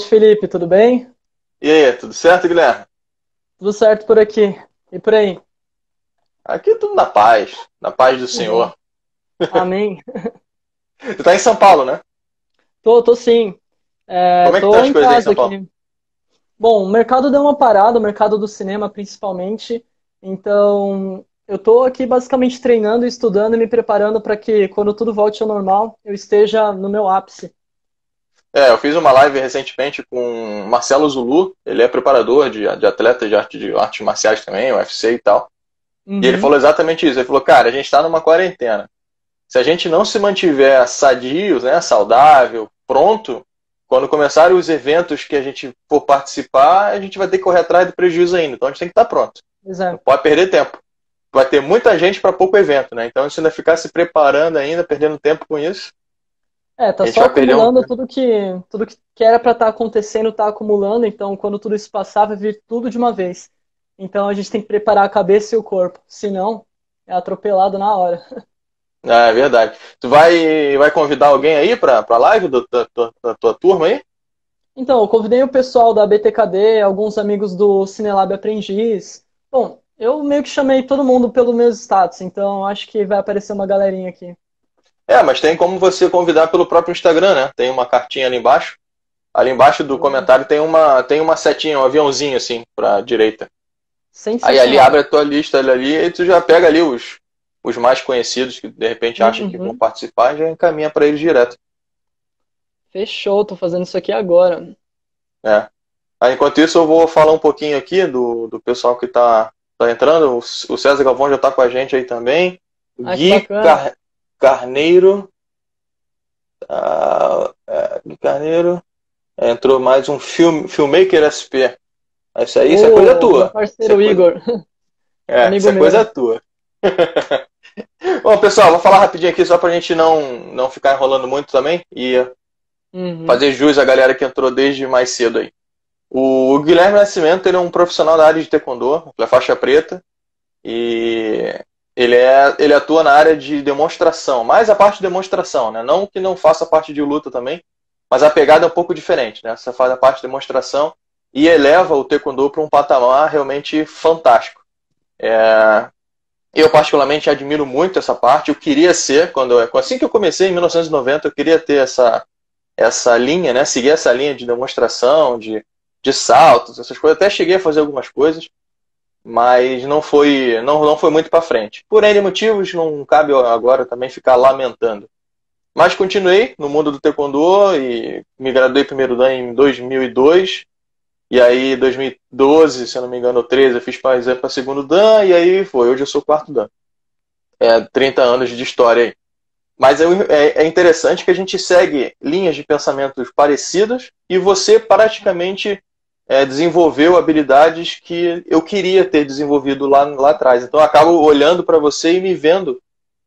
noite. Felipe. Tudo bem? E aí, tudo certo, Guilherme? Tudo certo por aqui. E por aí? Aqui tudo na paz, na paz do Senhor. Amém. Você tá em São Paulo, né? Tô, tô sim. É, Como é que tô tá as em coisas em São Paulo? aqui. Bom, o mercado deu uma parada, o mercado do cinema principalmente. Então, eu tô aqui basicamente treinando, estudando e me preparando para que quando tudo volte ao normal, eu esteja no meu ápice. É, eu fiz uma live recentemente com o Marcelo Zulu, ele é preparador de, de atletas de, arte, de artes marciais também, UFC e tal. E ele Uhum. falou exatamente isso. Ele falou, cara, a gente está numa quarentena. Se a gente não se mantiver sadio, né, saudável, pronto, quando começarem os eventos que a gente for participar, a gente vai ter que correr atrás do prejuízo ainda. Então a gente tem que estar pronto. Pois é. Não pode perder tempo. Vai ter muita gente para pouco evento, né? Então se ainda ficar se preparando ainda, perdendo tempo com isso. É, tá só um- acumulando tudo que tudo que era para estar acontecendo, tá acumulando. Então, quando tudo isso passar, vai vir tudo de uma vez. Então, a gente tem que preparar a cabeça e o corpo. Senão, é atropelado na hora. Ah, é verdade. Tu vai, vai convidar alguém aí para a live do- da, tua- da tua turma aí? Então, eu convidei o pessoal da BTKD, alguns amigos do Cinelab Aprendiz. Bom, eu meio que chamei todo mundo pelo meu status, então acho que vai aparecer uma galerinha aqui. É, mas tem como você convidar pelo próprio Instagram, né? Tem uma cartinha ali embaixo. Ali embaixo do comentário tem uma, tem uma setinha, um aviãozinho assim pra direita. Aí ali abre a tua lista ali, e tu já pega ali os, os mais conhecidos que de repente acham que Uhum. vão participar e já encaminha para eles direto. Fechou, tô fazendo isso aqui agora. É. Aí, enquanto isso, eu vou falar um pouquinho aqui do, do pessoal que tá, tá entrando. O, o César Galvão já tá com a gente aí também. O Ah, que Gui. Car- Carneiro. Ah, é, Carneiro. É, Entrou mais um film, Filmmaker SP. Isso aí, isso é coisa tua. parceiro Isso é coisa- Igor. É, Amigo isso é coisa tua. Bom, pessoal, vou falar rapidinho aqui só pra gente não, não ficar enrolando muito também e Uhum. fazer jus à galera que entrou desde mais cedo aí. O Guilherme Nascimento, ele é um profissional da área de taekwondo, ele é faixa preta e ele, é, ele atua na área de demonstração, mais a parte de demonstração, né? Não que não faça parte de luta também, mas a pegada é um pouco diferente, né? Você faz a parte de demonstração e eleva o taekwondo para um patamar realmente fantástico. É, eu particularmente admiro muito essa parte. Eu queria ser quando eu- assim que eu comecei em 1990, eu queria ter essa essa linha, né? Seguir essa linha de demonstração, de, de saltos, essas coisas. Até cheguei a fazer algumas coisas, mas não foi não, não foi muito para frente. Por N motivos, não cabe agora também ficar lamentando. Mas continuei no mundo do taekwondo e me graduei primeiro dan em 2002. E aí, 2012, se eu não me engano, 13, eu fiz para segundo dan e aí foi. Hoje eu sou quarto dan. É 30 anos de história aí. Mas é, é- é interessante que a gente segue linhas de pensamentos parecidas e você praticamente é, desenvolveu habilidades que eu queria ter desenvolvido lá, lá atrás. Então eu acabo olhando para você e me vendo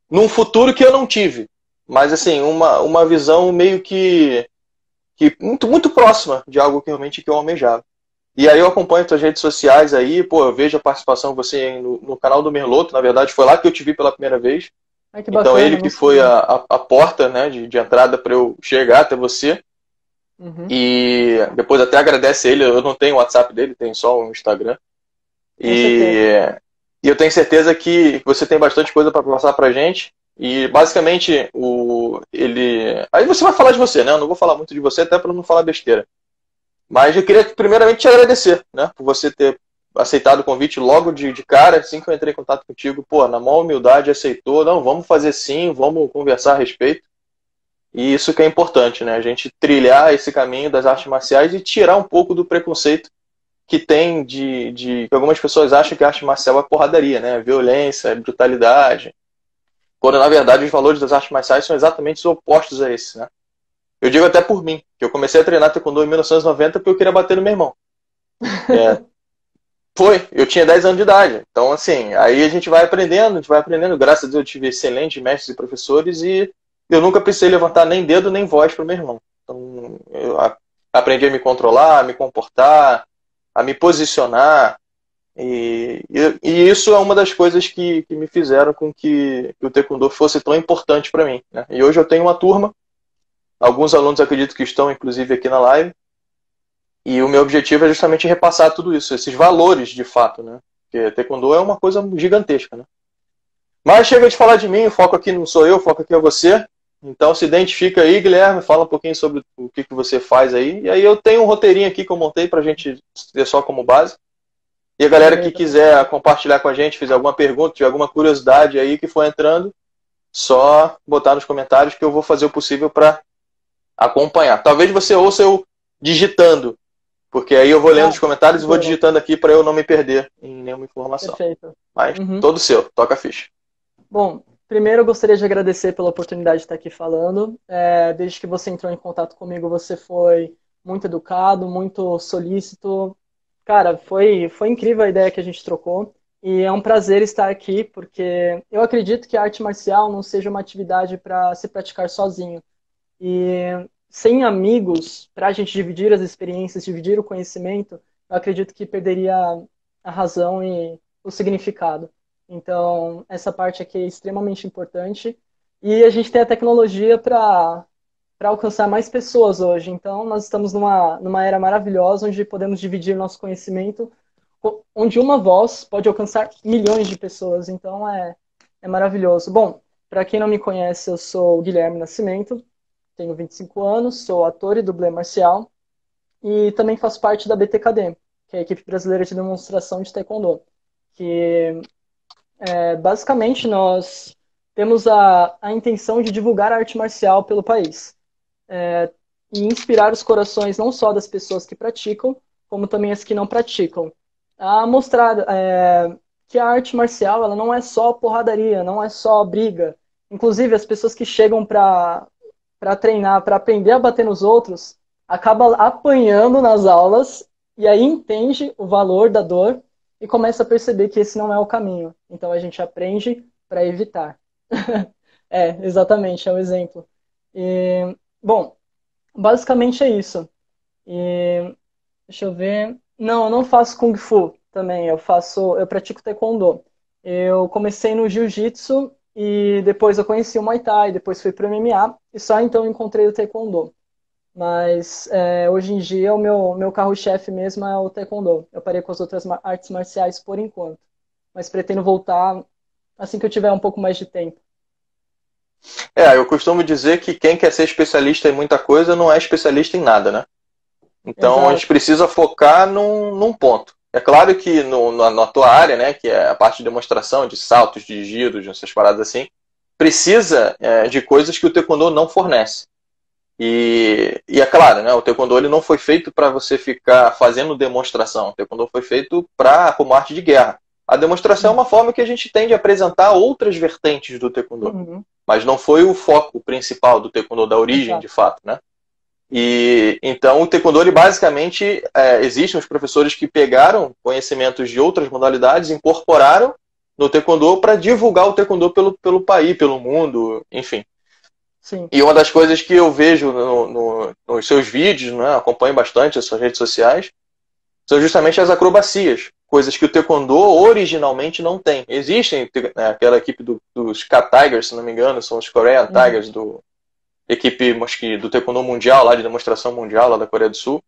num futuro que eu não tive. Mas assim, uma, uma visão meio que, que muito, muito próxima de algo que realmente que eu almejava. E aí eu acompanho suas redes sociais aí, pô, eu vejo a participação de você no, no canal do Merloto, na verdade foi lá que eu te vi pela primeira vez. Ai, que Então bacana, ele que foi a, a, a porta né, de, de entrada para eu chegar até você. Uhum. E depois até agradece ele, eu não tenho o WhatsApp dele, tenho só o Instagram. E, e eu tenho certeza que você tem bastante coisa para passar pra gente. E basicamente o ele. Aí você vai falar de você, né? Eu não vou falar muito de você, até para não falar besteira. Mas eu queria primeiramente te agradecer, né? Por você ter aceitado o convite logo de, de cara, assim que eu entrei em contato contigo, pô, na maior humildade aceitou, não, vamos fazer sim, vamos conversar a respeito. E isso que é importante, né? A gente trilhar esse caminho das artes marciais e tirar um pouco do preconceito que tem de, de que algumas pessoas acham que a arte marcial é porradaria, né? Violência, é brutalidade. Quando na verdade os valores das artes marciais são exatamente os opostos a esse, né? Eu digo até por mim, que eu comecei a treinar taekwondo em 1990 porque eu queria bater no meu irmão. É, foi, eu tinha 10 anos de idade. Então, assim, aí a gente vai aprendendo, a gente vai aprendendo. Graças a Deus eu tive excelentes mestres e professores e eu nunca precisei levantar nem dedo nem voz para o meu irmão. Então, eu aprendi a me controlar, a me comportar, a me posicionar. E, e, e isso é uma das coisas que, que me fizeram com que, que o Taekwondo fosse tão importante para mim. Né? E hoje eu tenho uma turma Alguns alunos acredito que estão, inclusive, aqui na live. E o meu objetivo é justamente repassar tudo isso, esses valores de fato, né? Porque Taekwondo é uma coisa gigantesca, né? Mas chega de falar de mim, o foco aqui não sou eu, o foco aqui é você. Então se identifica aí, Guilherme, fala um pouquinho sobre o que, que você faz aí. E aí eu tenho um roteirinho aqui que eu montei pra gente ter só como base. E a galera que quiser compartilhar com a gente, fizer alguma pergunta, tiver alguma curiosidade aí que for entrando, só botar nos comentários que eu vou fazer o possível para acompanhar. Talvez você ouça eu digitando, porque aí eu vou lendo ah, os comentários e vou digitando aqui para eu não me perder em nenhuma informação. Perfeito. Mas uhum. todo seu, toca a ficha. Bom, primeiro eu gostaria de agradecer pela oportunidade de estar aqui falando. É, desde que você entrou em contato comigo, você foi muito educado, muito solícito, Cara, foi, foi incrível a ideia que a gente trocou. E é um prazer estar aqui, porque eu acredito que a arte marcial não seja uma atividade para se praticar sozinho. E sem amigos, para a gente dividir as experiências, dividir o conhecimento, eu acredito que perderia a razão e o significado. Então, essa parte aqui é extremamente importante. E a gente tem a tecnologia para alcançar mais pessoas hoje. Então, nós estamos numa, numa era maravilhosa onde podemos dividir nosso conhecimento, onde uma voz pode alcançar milhões de pessoas. Então, é, é maravilhoso. Bom, para quem não me conhece, eu sou Guilherme Nascimento, tenho 25 anos, sou ator e dublê marcial e também faço parte da BTKD, que é a equipe brasileira de demonstração de taekwondo, que é, basicamente nós temos a, a intenção de divulgar a arte marcial pelo país é, e inspirar os corações não só das pessoas que praticam, como também as que não praticam. A mostrar é, que a arte marcial ela não é só porradaria, não é só briga. Inclusive, as pessoas que chegam para treinar, para aprender a bater nos outros, acaba apanhando nas aulas e aí entende o valor da dor e começa a perceber que esse não é o caminho. Então a gente aprende para evitar. é, exatamente, é um exemplo. E Bom, basicamente é isso. E deixa eu ver. Não, eu não faço kung fu também. Eu faço, eu pratico taekwondo. Eu comecei no jiu-jitsu e depois eu conheci o Muay Thai, depois fui para o MMA e só então encontrei o taekwondo. Mas é, hoje em dia o meu, meu carro-chefe mesmo é o taekwondo. Eu parei com as outras artes marciais por enquanto. Mas pretendo voltar assim que eu tiver um pouco mais de tempo. É, eu costumo dizer que quem quer ser especialista em muita coisa não é especialista em nada, né? Então Exato. a gente precisa focar num, num ponto. É claro que no, na, na, tua área, né, que é a parte de demonstração, de saltos, de giros, essas paradas assim, precisa é, de coisas que o taekwondo não fornece. E, e é claro, né, o taekwondo ele não foi feito para você ficar fazendo demonstração. O taekwondo foi feito para como arte de guerra. A demonstração é uma forma que a gente tem de apresentar outras vertentes do taekwondo. Uhum. Mas não foi o foco principal do taekwondo, da origem, Exato. de fato, né? E então o taekwondo, ele basicamente, é, existem os professores que pegaram conhecimentos de outras modalidades, incorporaram no taekwondo para divulgar o taekwondo pelo, pelo país, pelo mundo, enfim. Sim. E uma das coisas que eu vejo no, no, nos seus vídeos, né, acompanho bastante as suas redes sociais, são justamente as acrobacias coisas que o Taekwondo originalmente não tem. Existem né, aquela equipe do, dos K-Tigers, se não me engano, são os Korean uhum. Tigers, do equipe acho que, do Taekwondo Mundial, lá de demonstração mundial, lá da Coreia do Sul,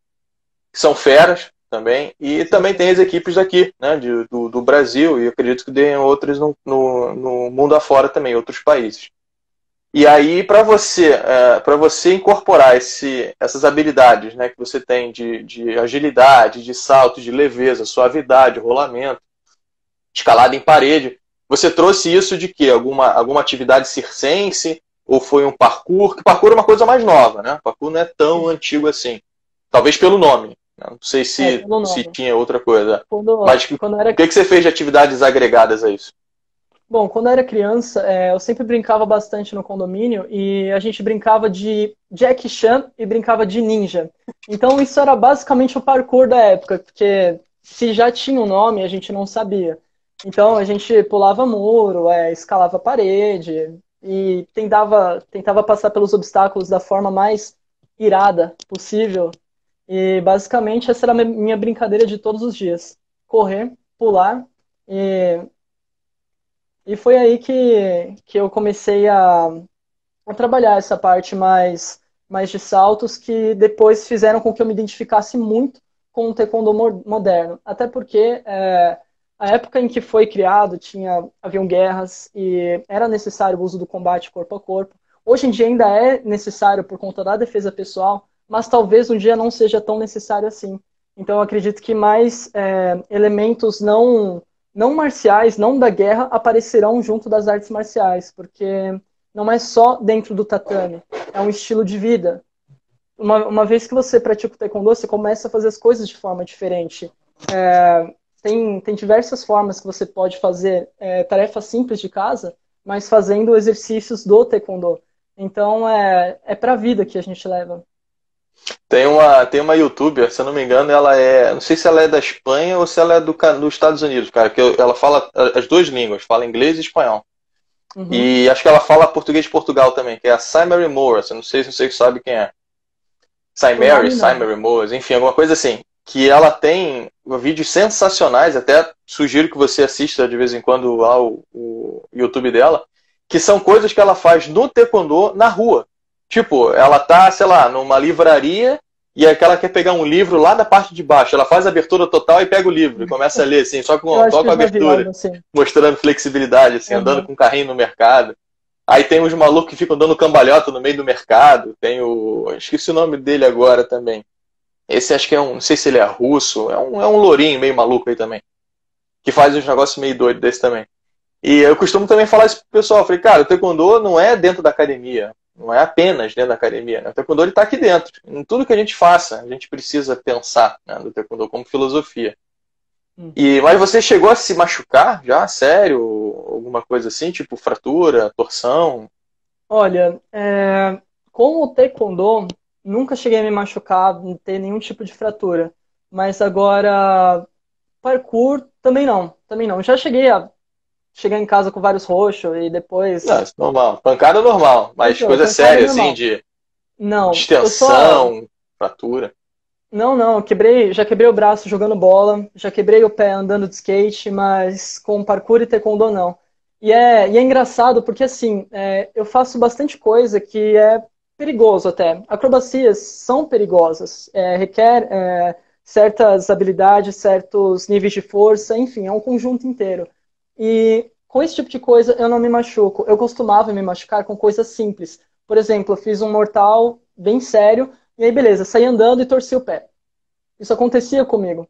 que são feras também. E também tem as equipes daqui, né, de, do, do Brasil, e acredito que tem outras no, no, no mundo afora também, outros países. E aí, para você, é, para você incorporar esse, essas habilidades né, que você tem de, de agilidade, de salto, de leveza, suavidade, rolamento, escalada em parede, você trouxe isso de quê? Alguma, alguma atividade circense? Ou foi um parkour? Que parkour é uma coisa mais nova, né? Parkour não é tão antigo assim. Talvez pelo nome. Né? Não sei se, é, se tinha outra coisa. Quando, Mas o que, que você fez de atividades agregadas a isso? Bom, quando eu era criança, é, eu sempre brincava bastante no condomínio e a gente brincava de Jack Chan e brincava de ninja. Então isso era basicamente o parkour da época, porque se já tinha um nome, a gente não sabia. Então a gente pulava muro, é, escalava parede e tentava, tentava passar pelos obstáculos da forma mais irada possível. E basicamente essa era a minha brincadeira de todos os dias. Correr, pular e e foi aí que, que eu comecei a, a trabalhar essa parte mais mais de saltos, que depois fizeram com que eu me identificasse muito com o taekwondo moderno. Até porque é, a época em que foi criado tinha haviam guerras e era necessário o uso do combate corpo a corpo. Hoje em dia ainda é necessário por conta da defesa pessoal, mas talvez um dia não seja tão necessário assim. Então eu acredito que mais é, elementos não não marciais, não da guerra, aparecerão junto das artes marciais, porque não é só dentro do tatame, é um estilo de vida. Uma, uma vez que você pratica o taekwondo, você começa a fazer as coisas de forma diferente. É, tem, tem diversas formas que você pode fazer é, tarefas simples de casa, mas fazendo exercícios do taekwondo. Então é, é para a vida que a gente leva. Tem uma, tem uma youtuber, se eu não me engano, ela é. Não sei se ela é da Espanha ou se ela é do, dos Estados Unidos, cara. Que ela fala as duas línguas, fala inglês e espanhol. Uhum. E acho que ela fala português de Portugal também, que é a Simary Morris. Eu não sei se você sabe quem é. Simary, Simary Morris, enfim, alguma coisa assim. Que ela tem vídeos sensacionais, até sugiro que você assista de vez em quando ao, o YouTube dela, que são coisas que ela faz no Taekwondo na rua. Tipo, ela tá, sei lá, numa livraria e aí ela quer pegar um livro lá da parte de baixo. Ela faz a abertura total e pega o livro e começa a ler, assim, só com, só com a abertura. Assim. Mostrando flexibilidade, assim, uhum. andando com um carrinho no mercado. Aí tem uns malucos que ficam dando cambalhota no meio do mercado. Tem o. Esqueci o nome dele agora também. Esse acho que é um. Não sei se ele é russo. É um, é um lourinho meio maluco aí também. Que faz uns negócios meio doidos desse também. E eu costumo também falar isso pro pessoal. Eu falei, cara, o taekwondo não é dentro da academia. Não é apenas dentro da academia. Né? O taekwondo está aqui dentro. Em tudo que a gente faça, a gente precisa pensar né, do taekwondo como filosofia. Hum. E, mas você chegou a se machucar já? Sério? Alguma coisa assim? Tipo fratura, torção? Olha, é, com o taekwondo, nunca cheguei a me machucar, não ter nenhum tipo de fratura. Mas agora, parkour, também não. Também não. Já cheguei a chegar em casa com vários roxos e depois. Não, é normal. Pancada é normal, mas então, coisa séria, assim, de não, distensão, só... fratura. Não, não, quebrei, já quebrei o braço jogando bola, já quebrei o pé andando de skate, mas com parkour e taekwondo não. E é, e é engraçado porque, assim, é, eu faço bastante coisa que é perigoso até. Acrobacias são perigosas, é, requer é, certas habilidades, certos níveis de força, enfim, é um conjunto inteiro. E com esse tipo de coisa eu não me machuco. Eu costumava me machucar com coisas simples. Por exemplo, eu fiz um mortal bem sério, e aí beleza, saí andando e torci o pé. Isso acontecia comigo.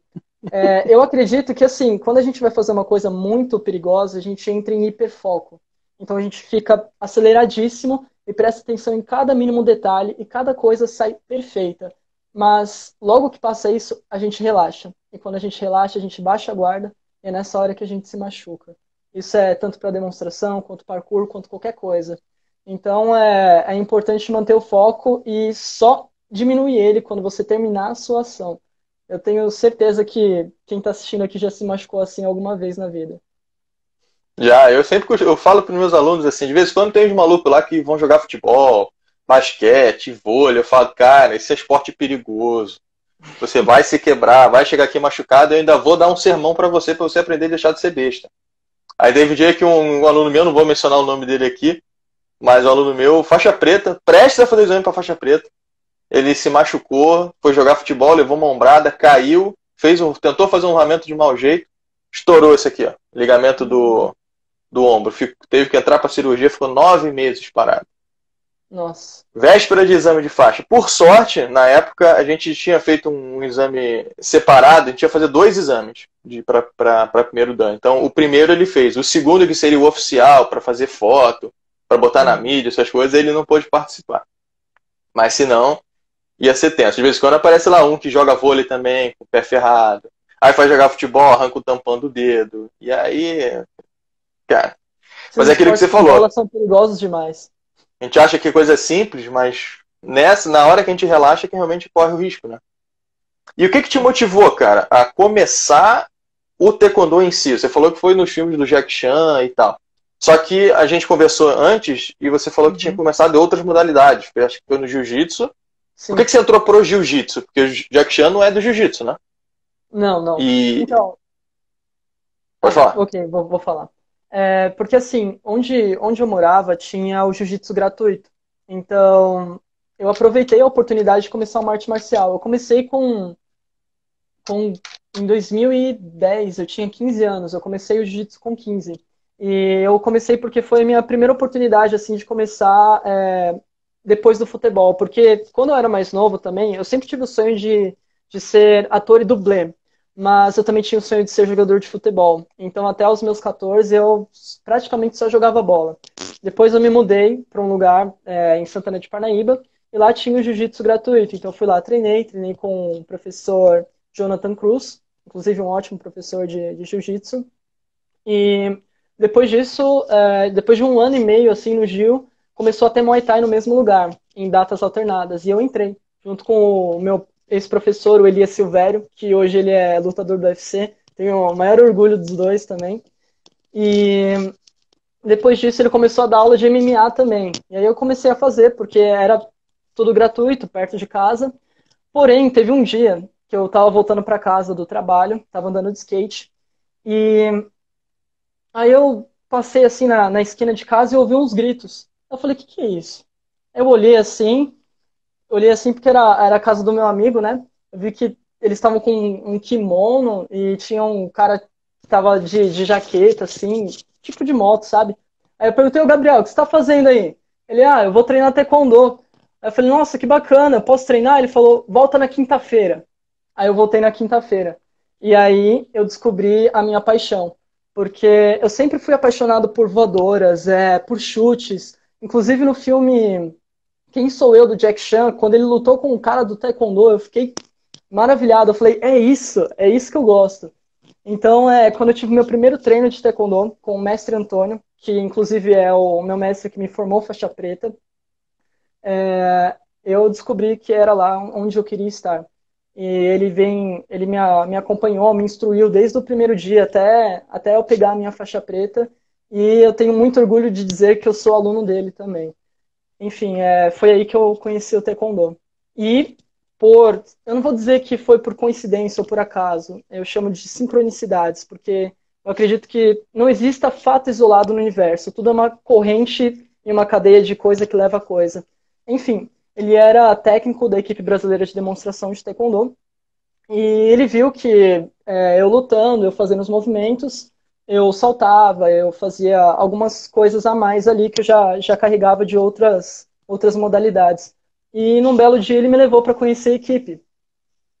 É, eu acredito que assim, quando a gente vai fazer uma coisa muito perigosa, a gente entra em hiperfoco. Então a gente fica aceleradíssimo e presta atenção em cada mínimo detalhe e cada coisa sai perfeita. Mas logo que passa isso, a gente relaxa. E quando a gente relaxa, a gente baixa a guarda é nessa hora que a gente se machuca. Isso é tanto para demonstração, quanto parkour, quanto qualquer coisa. Então é, é importante manter o foco e só diminuir ele quando você terminar a sua ação. Eu tenho certeza que quem está assistindo aqui já se machucou assim alguma vez na vida. Já, eu sempre eu falo para meus alunos assim, de vez em quando tem uns malucos lá que vão jogar futebol, basquete, vôlei, eu falo, cara, esse é esporte perigoso. Você vai se quebrar, vai chegar aqui machucado, eu ainda vou dar um sermão para você, para você aprender a deixar de ser besta. Aí teve um dia que um, um, aluno meu, não vou mencionar o nome dele aqui, mas um aluno meu, faixa preta, prestes a fazer exame para faixa preta, ele se machucou, foi jogar futebol, levou uma ombrada, caiu, fez um, tentou fazer um ramento de mau jeito, estourou esse aqui, ó, ligamento do, do ombro. Fico, teve que entrar para cirurgia, ficou nove meses parado. Nossa. Véspera de exame de faixa. Por sorte, na época, a gente tinha feito um exame separado, a gente ia fazer dois exames para primeiro dan. Então, o primeiro ele fez. O segundo, que seria o oficial, para fazer foto, para botar na mídia, essas coisas, ele não pôde participar. Mas se não, ia ser tenso. De vez em quando aparece lá um que joga vôlei também, com o pé ferrado. Aí vai jogar futebol, arranca o tampão do dedo. E aí. Cara. Mas é aquilo que você falou. Elas são perigosas demais. A gente acha que coisa é simples, mas nessa, na hora que a gente relaxa, é que realmente corre o risco, né? E o que, que te motivou, cara, a começar o taekwondo em si? Você falou que foi nos filmes do Jack Chan e tal. Só que a gente conversou antes e você falou que tinha uhum. começado em outras modalidades. Eu acho que foi no jiu-jitsu. Por que, que você entrou pro jiu-jitsu? Porque o Jack Chan não é do jiu-jitsu, né? Não, não. E... Então... Pode falar. Ok, vou, vou falar. É, porque assim, onde, onde eu morava tinha o jiu-jitsu gratuito. Então, eu aproveitei a oportunidade de começar uma arte marcial. Eu comecei com, com em 2010, eu tinha 15 anos, eu comecei o jiu-jitsu com 15. E eu comecei porque foi a minha primeira oportunidade, assim, de começar é, depois do futebol. Porque quando eu era mais novo também, eu sempre tive o sonho de, de ser ator e dublê. Mas eu também tinha o sonho de ser jogador de futebol. Então, até os meus 14, eu praticamente só jogava bola. Depois eu me mudei para um lugar é, em Santana de Parnaíba, e lá tinha o jiu-jitsu gratuito. Então, eu fui lá, treinei, treinei com o professor Jonathan Cruz, inclusive um ótimo professor de, de jiu-jitsu. E depois disso, é, depois de um ano e meio assim no Gil, começou a ter Muay Thai no mesmo lugar, em datas alternadas. E eu entrei, junto com o meu ex-professor, o Elias Silvério, que hoje ele é lutador do UFC. Tenho o maior orgulho dos dois também. E depois disso ele começou a dar aula de MMA também. E aí eu comecei a fazer, porque era tudo gratuito, perto de casa. Porém, teve um dia que eu estava voltando para casa do trabalho, estava andando de skate, e Aí eu passei assim na, na esquina de casa e ouvi uns gritos. Eu falei, o que, que é isso? Eu olhei assim, olhei assim porque era, era a casa do meu amigo, né? Eu vi que eles estavam com um kimono e tinha um cara que estava de, de jaqueta, assim, tipo de moto, sabe? Aí eu perguntei ao Gabriel, o que você está fazendo aí? Ele, ah, eu vou treinar taekwondo. Aí eu falei, nossa, que bacana, posso treinar? Ele falou, volta na quinta-feira. Aí eu voltei na quinta-feira. E aí eu descobri a minha paixão porque eu sempre fui apaixonado por voadoras, é, por chutes. Inclusive no filme Quem Sou Eu, do Jack Chan, quando ele lutou com o cara do Taekwondo, eu fiquei maravilhado. Eu falei, é isso, é isso que eu gosto. Então, é, quando eu tive meu primeiro treino de Taekwondo com o mestre Antônio, que inclusive é o meu mestre que me formou faixa preta, é, eu descobri que era lá onde eu queria estar. E ele vem, ele me, me acompanhou, me instruiu desde o primeiro dia até, até eu pegar a minha faixa preta. E eu tenho muito orgulho de dizer que eu sou aluno dele também. Enfim, é, foi aí que eu conheci o Taekwondo. E por, eu não vou dizer que foi por coincidência ou por acaso, eu chamo de sincronicidades, porque eu acredito que não exista fato isolado no universo, tudo é uma corrente e uma cadeia de coisa que leva a coisa. Enfim, ele era técnico da equipe brasileira de demonstração de taekwondo. E ele viu que é, eu lutando, eu fazendo os movimentos, eu saltava, eu fazia algumas coisas a mais ali que eu já, já carregava de outras, outras modalidades. E num belo dia ele me levou para conhecer a equipe.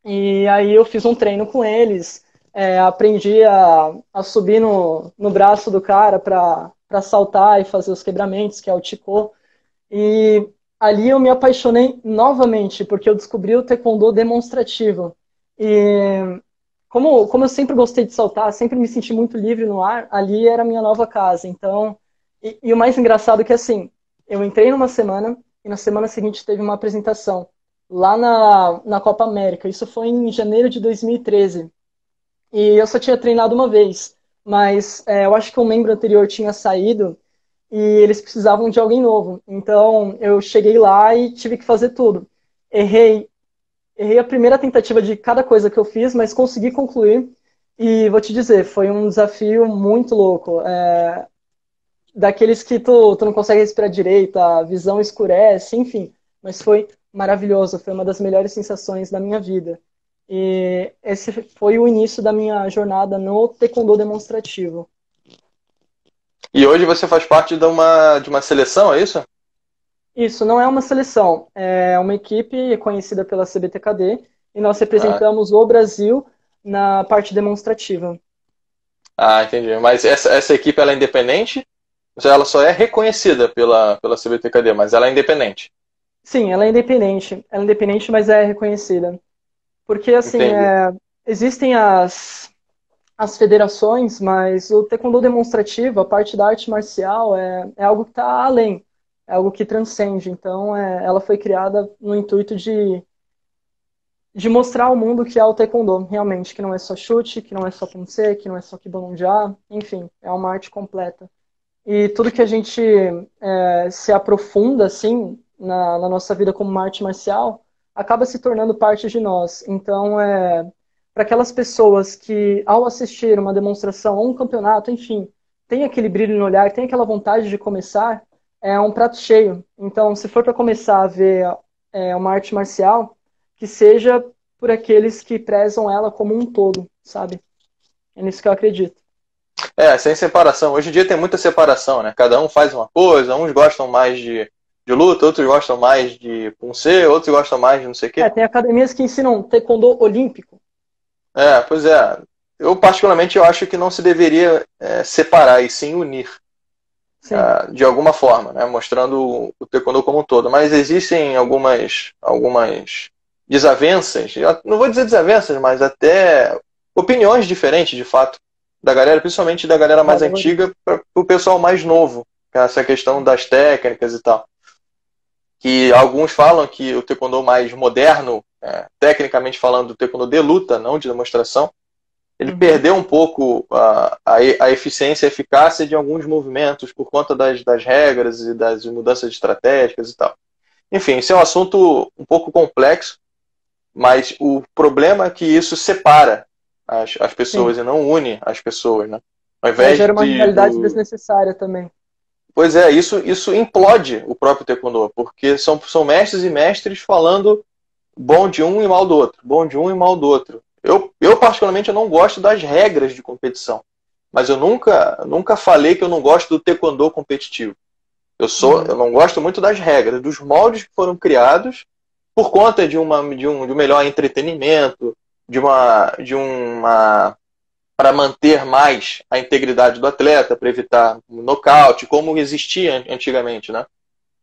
E aí eu fiz um treino com eles, é, aprendi a, a subir no, no braço do cara para saltar e fazer os quebramentos, que é o Ticô. E ali eu me apaixonei novamente, porque eu descobri o taekwondo demonstrativo. E como, como eu sempre gostei de saltar, sempre me senti muito livre no ar, ali era a minha nova casa. Então, e, e o mais engraçado é que assim, eu entrei numa semana e na semana seguinte teve uma apresentação lá na, na Copa América. Isso foi em janeiro de 2013. E eu só tinha treinado uma vez, mas é, eu acho que um membro anterior tinha saído e eles precisavam de alguém novo. Então eu cheguei lá e tive que fazer tudo. Errei, errei a primeira tentativa de cada coisa que eu fiz, mas consegui concluir. E vou te dizer, foi um desafio muito louco. É, daqueles que tu, tu não consegue respirar direito, a visão escurece, enfim. Mas foi maravilhoso, foi uma das melhores sensações da minha vida. E esse foi o início da minha jornada no taekwondo demonstrativo. E hoje você faz parte de uma, de uma seleção, é isso? Isso, não é uma seleção. É uma equipe conhecida pela CBTKD e nós representamos ah. o Brasil na parte demonstrativa. Ah, entendi. Mas essa, essa equipe ela é independente? Ela só é reconhecida pela, pela CBTKD, mas ela é independente? Sim, ela é independente. Ela é independente, mas é reconhecida. Porque, assim, é, existem as, as federações, mas o taekwondo demonstrativo, a parte da arte marcial, é, é algo que está além, é algo que transcende. Então, é, ela foi criada no intuito de, de mostrar ao mundo que é o taekwondo, realmente, que não é só chute, que não é só punce, que não é só kibonja, enfim, é uma arte completa. E tudo que a gente é, se aprofunda, assim, na, na nossa vida como uma arte marcial, acaba se tornando parte de nós. Então, é, para aquelas pessoas que, ao assistir uma demonstração ou um campeonato, enfim, tem aquele brilho no olhar, tem aquela vontade de começar, é um prato cheio. Então, se for para começar a ver é, uma arte marcial que seja por aqueles que prezam ela como um todo, sabe? É nisso que eu acredito. É, sem separação. Hoje em dia tem muita separação, né? Cada um faz uma coisa, uns gostam mais de, de luta, outros gostam mais de puncer, outros gostam mais de não sei o quê. É, tem academias que ensinam taekwondo olímpico. É, pois é. Eu, particularmente, eu acho que não se deveria é, separar e sim unir. Uh, de alguma forma, né? mostrando o taekwondo como um todo. Mas existem algumas, algumas desavenças, não vou dizer desavenças, mas até opiniões diferentes, de fato, da galera, principalmente da galera mais antiga para o pessoal mais novo, é essa questão das técnicas e tal. Que alguns falam que o taekwondo mais moderno, é, tecnicamente falando, o taekwondo de luta, não de demonstração, ele perdeu um pouco a, a, a, eficiência e eficácia de alguns movimentos por conta das, das regras e das mudanças estratégicas e tal. Enfim, esse é um assunto um pouco complexo, mas o problema é que isso separa as, as pessoas Sim. e não une as pessoas, né? Ao invés é, gera uma realidade do... desnecessária também. Pois é, isso, isso implode o próprio taekwondo, porque são, são mestres e mestres falando bom de um e mal do outro, bom de um e mal do outro. Eu, eu particularmente, eu não gosto das regras de competição, mas eu nunca, nunca falei que eu não gosto do taekwondo competitivo. Eu sou, uhum. eu não gosto muito das regras, dos moldes que foram criados por conta de, uma, de, um, de um melhor entretenimento, de uma, de uma para manter mais a integridade do atleta, para evitar um nocaute, como existia antigamente, né?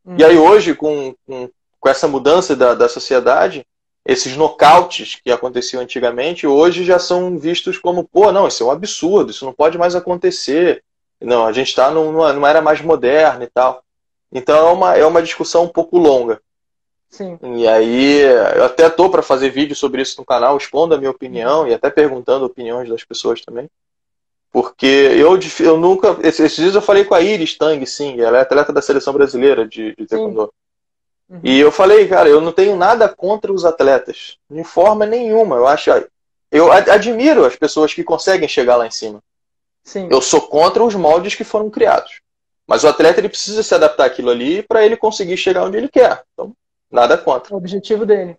Hum. E aí hoje, com, com, com essa mudança da, da sociedade, esses nocautes que aconteciam antigamente, hoje já são vistos como, pô, não, isso é um absurdo, isso não pode mais acontecer. Não, a gente está numa, numa era mais moderna e tal. Então é uma, é uma discussão um pouco longa. Sim. E aí, eu até tô para fazer vídeo sobre isso no canal, expondo a minha opinião e até perguntando opiniões das pessoas também. Porque eu, eu nunca. Esses dias eu falei com a Iris Tang Singh, ela é atleta da seleção brasileira de, de Taekwondo. Uhum. E eu falei, cara, eu não tenho nada contra os atletas, de forma nenhuma. Eu acho. Eu admiro as pessoas que conseguem chegar lá em cima. Sim. Eu sou contra os moldes que foram criados. Mas o atleta ele precisa se adaptar àquilo ali para ele conseguir chegar onde ele quer. Então, Nada contra. O objetivo dele.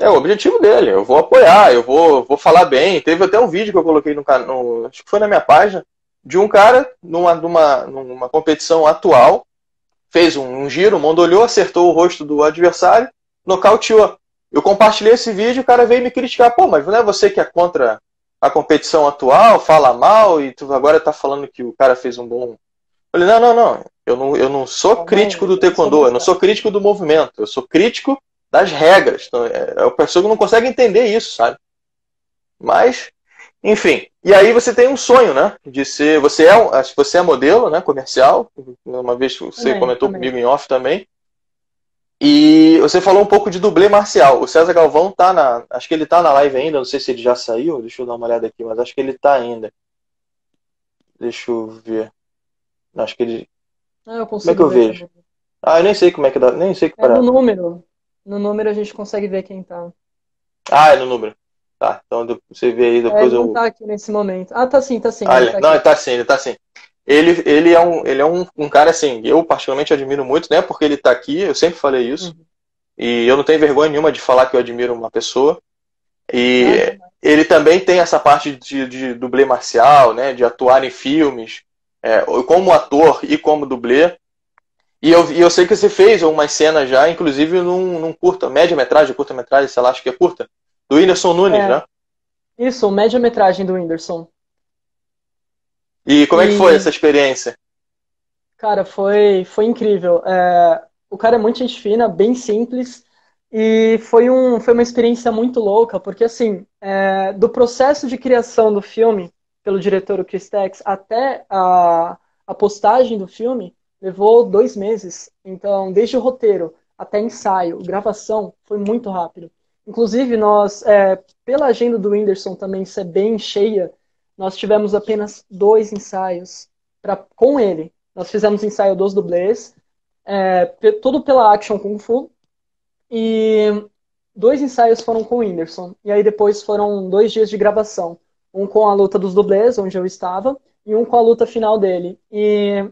É o objetivo dele. Eu vou apoiar, eu vou, vou falar bem. Teve até um vídeo que eu coloquei no canal, acho que foi na minha página, de um cara numa, numa, numa competição atual, fez um, um giro, mondolhou, acertou o rosto do adversário, nocauteou. Eu compartilhei esse vídeo, o cara veio me criticar. Pô, mas não é você que é contra a competição atual, fala mal e tu agora tá falando que o cara fez um bom. Eu falei, não, não, não. Eu não, eu não sou crítico do taekwondo, eu não sou crítico do movimento, eu sou crítico das regras. Então, é, é, a pessoa que não consegue entender isso, sabe? Mas, enfim. E aí você tem um sonho, né? De ser. Você é, você é modelo, né? Comercial. Uma vez você também, comentou também. comigo em off também. E você falou um pouco de dublê marcial. O César Galvão tá na. Acho que ele tá na live ainda. Não sei se ele já saiu. Deixa eu dar uma olhada aqui, mas acho que ele tá ainda. Deixa eu ver. Acho que ele. Ah, eu consigo como é que eu vejo? Ah, eu nem sei como é que dá, nem sei que é no número. No número a gente consegue ver quem tá. Ah, é no número. Tá, então você vê aí depois é, eu. Não tá aqui nesse momento. Ah, tá sim, tá sim. Ah, tá não, ele tá sim, ele tá sim. Ele, ele é, um, ele é um, um cara assim, eu particularmente admiro muito, né? Porque ele tá aqui, eu sempre falei isso. Uhum. E eu não tenho vergonha nenhuma de falar que eu admiro uma pessoa. E ele também tem essa parte de, de dublê marcial, né? De atuar em filmes é, como ator e como dublê. E eu, e eu sei que você fez umas cenas já, inclusive num, num curta, média-metragem, curta-metragem, sei lá, acho que é curta, do Whindersson Nunes, é. né? Isso, média-metragem do Whindersson. E como e... é que foi essa experiência? Cara, foi, foi incrível. É, o cara é muito gente fina, bem simples, e foi, um, foi uma experiência muito louca, porque assim, é, do processo de criação do filme, pelo diretor o Chris Tex até a, a postagem do filme levou dois meses. Então, desde o roteiro até ensaio, gravação, foi muito rápido. Inclusive, nós, é, pela agenda do Whindersson também ser bem cheia, nós tivemos apenas dois ensaios pra, com ele. Nós fizemos ensaio dos dublês, é, tudo pela Action Kung Fu, e dois ensaios foram com o Whindersson. E aí depois foram dois dias de gravação. Um com a luta dos dublês, onde eu estava, e um com a luta final dele. E,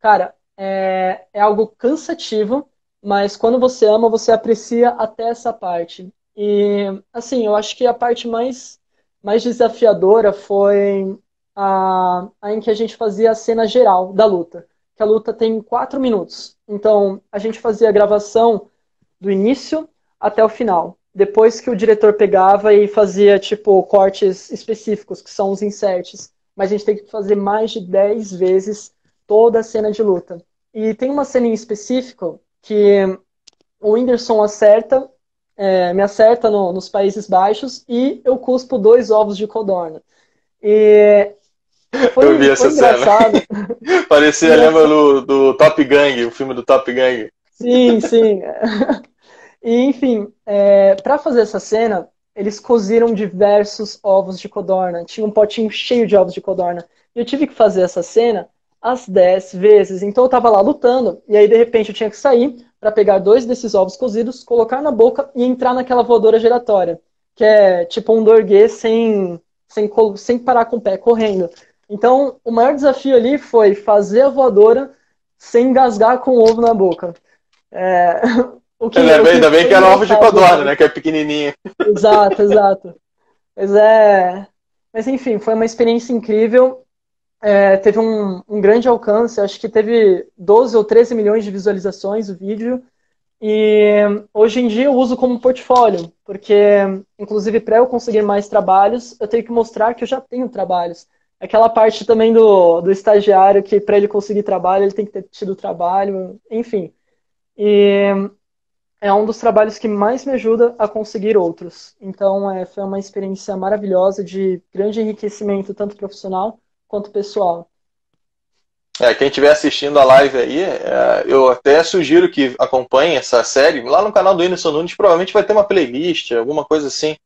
cara, é, é algo cansativo, mas quando você ama, você aprecia até essa parte. E, assim, eu acho que a parte mais, mais desafiadora foi a, a em que a gente fazia a cena geral da luta. Que a luta tem quatro minutos. Então, a gente fazia a gravação do início até o final. Depois que o diretor pegava e fazia, tipo, cortes específicos, que são os inserts. Mas a gente tem que fazer mais de 10 vezes toda a cena de luta. E tem uma cena em específico que o Whindersson acerta, é, me acerta no, nos Países Baixos e eu cuspo dois ovos de codorna. E foi, eu vi essa cena. Parecia, lembra do, do Top Gang, o filme do Top Gang. Sim, sim. E, enfim, é, para fazer essa cena, eles coziram diversos ovos de codorna. Tinha um potinho cheio de ovos de codorna. E eu tive que fazer essa cena as 10 vezes. Então eu tava lá lutando, e aí de repente eu tinha que sair para pegar dois desses ovos cozidos, colocar na boca e entrar naquela voadora giratória, que é tipo um dorguê sem, sem, sem parar com o pé, correndo. Então o maior desafio ali foi fazer a voadora sem engasgar com o ovo na boca. É, o que, ainda, bem, ainda bem que era ovo de codorna, né? Que é pequenininho. Exato, exato. Mas é. Mas enfim, foi uma experiência incrível é, teve um, um, grande alcance, acho que teve 12 ou 13 milhões de visualizações o vídeo. E hoje em dia eu uso como portfólio, porque, inclusive, para eu conseguir mais trabalhos, eu tenho que mostrar que eu já tenho trabalhos. Aquela parte também do, do estagiário que, para ele conseguir trabalho, ele tem que ter tido trabalho, enfim. E é um dos trabalhos que mais me ajuda a conseguir outros. Então, é, foi uma experiência maravilhosa de grande enriquecimento, tanto profissional quanto pessoal. É, quem estiver assistindo a live aí, é, eu até sugiro que acompanhe essa série. Lá no canal do Whindersson Nunes provavelmente vai ter uma playlist, alguma coisa assim.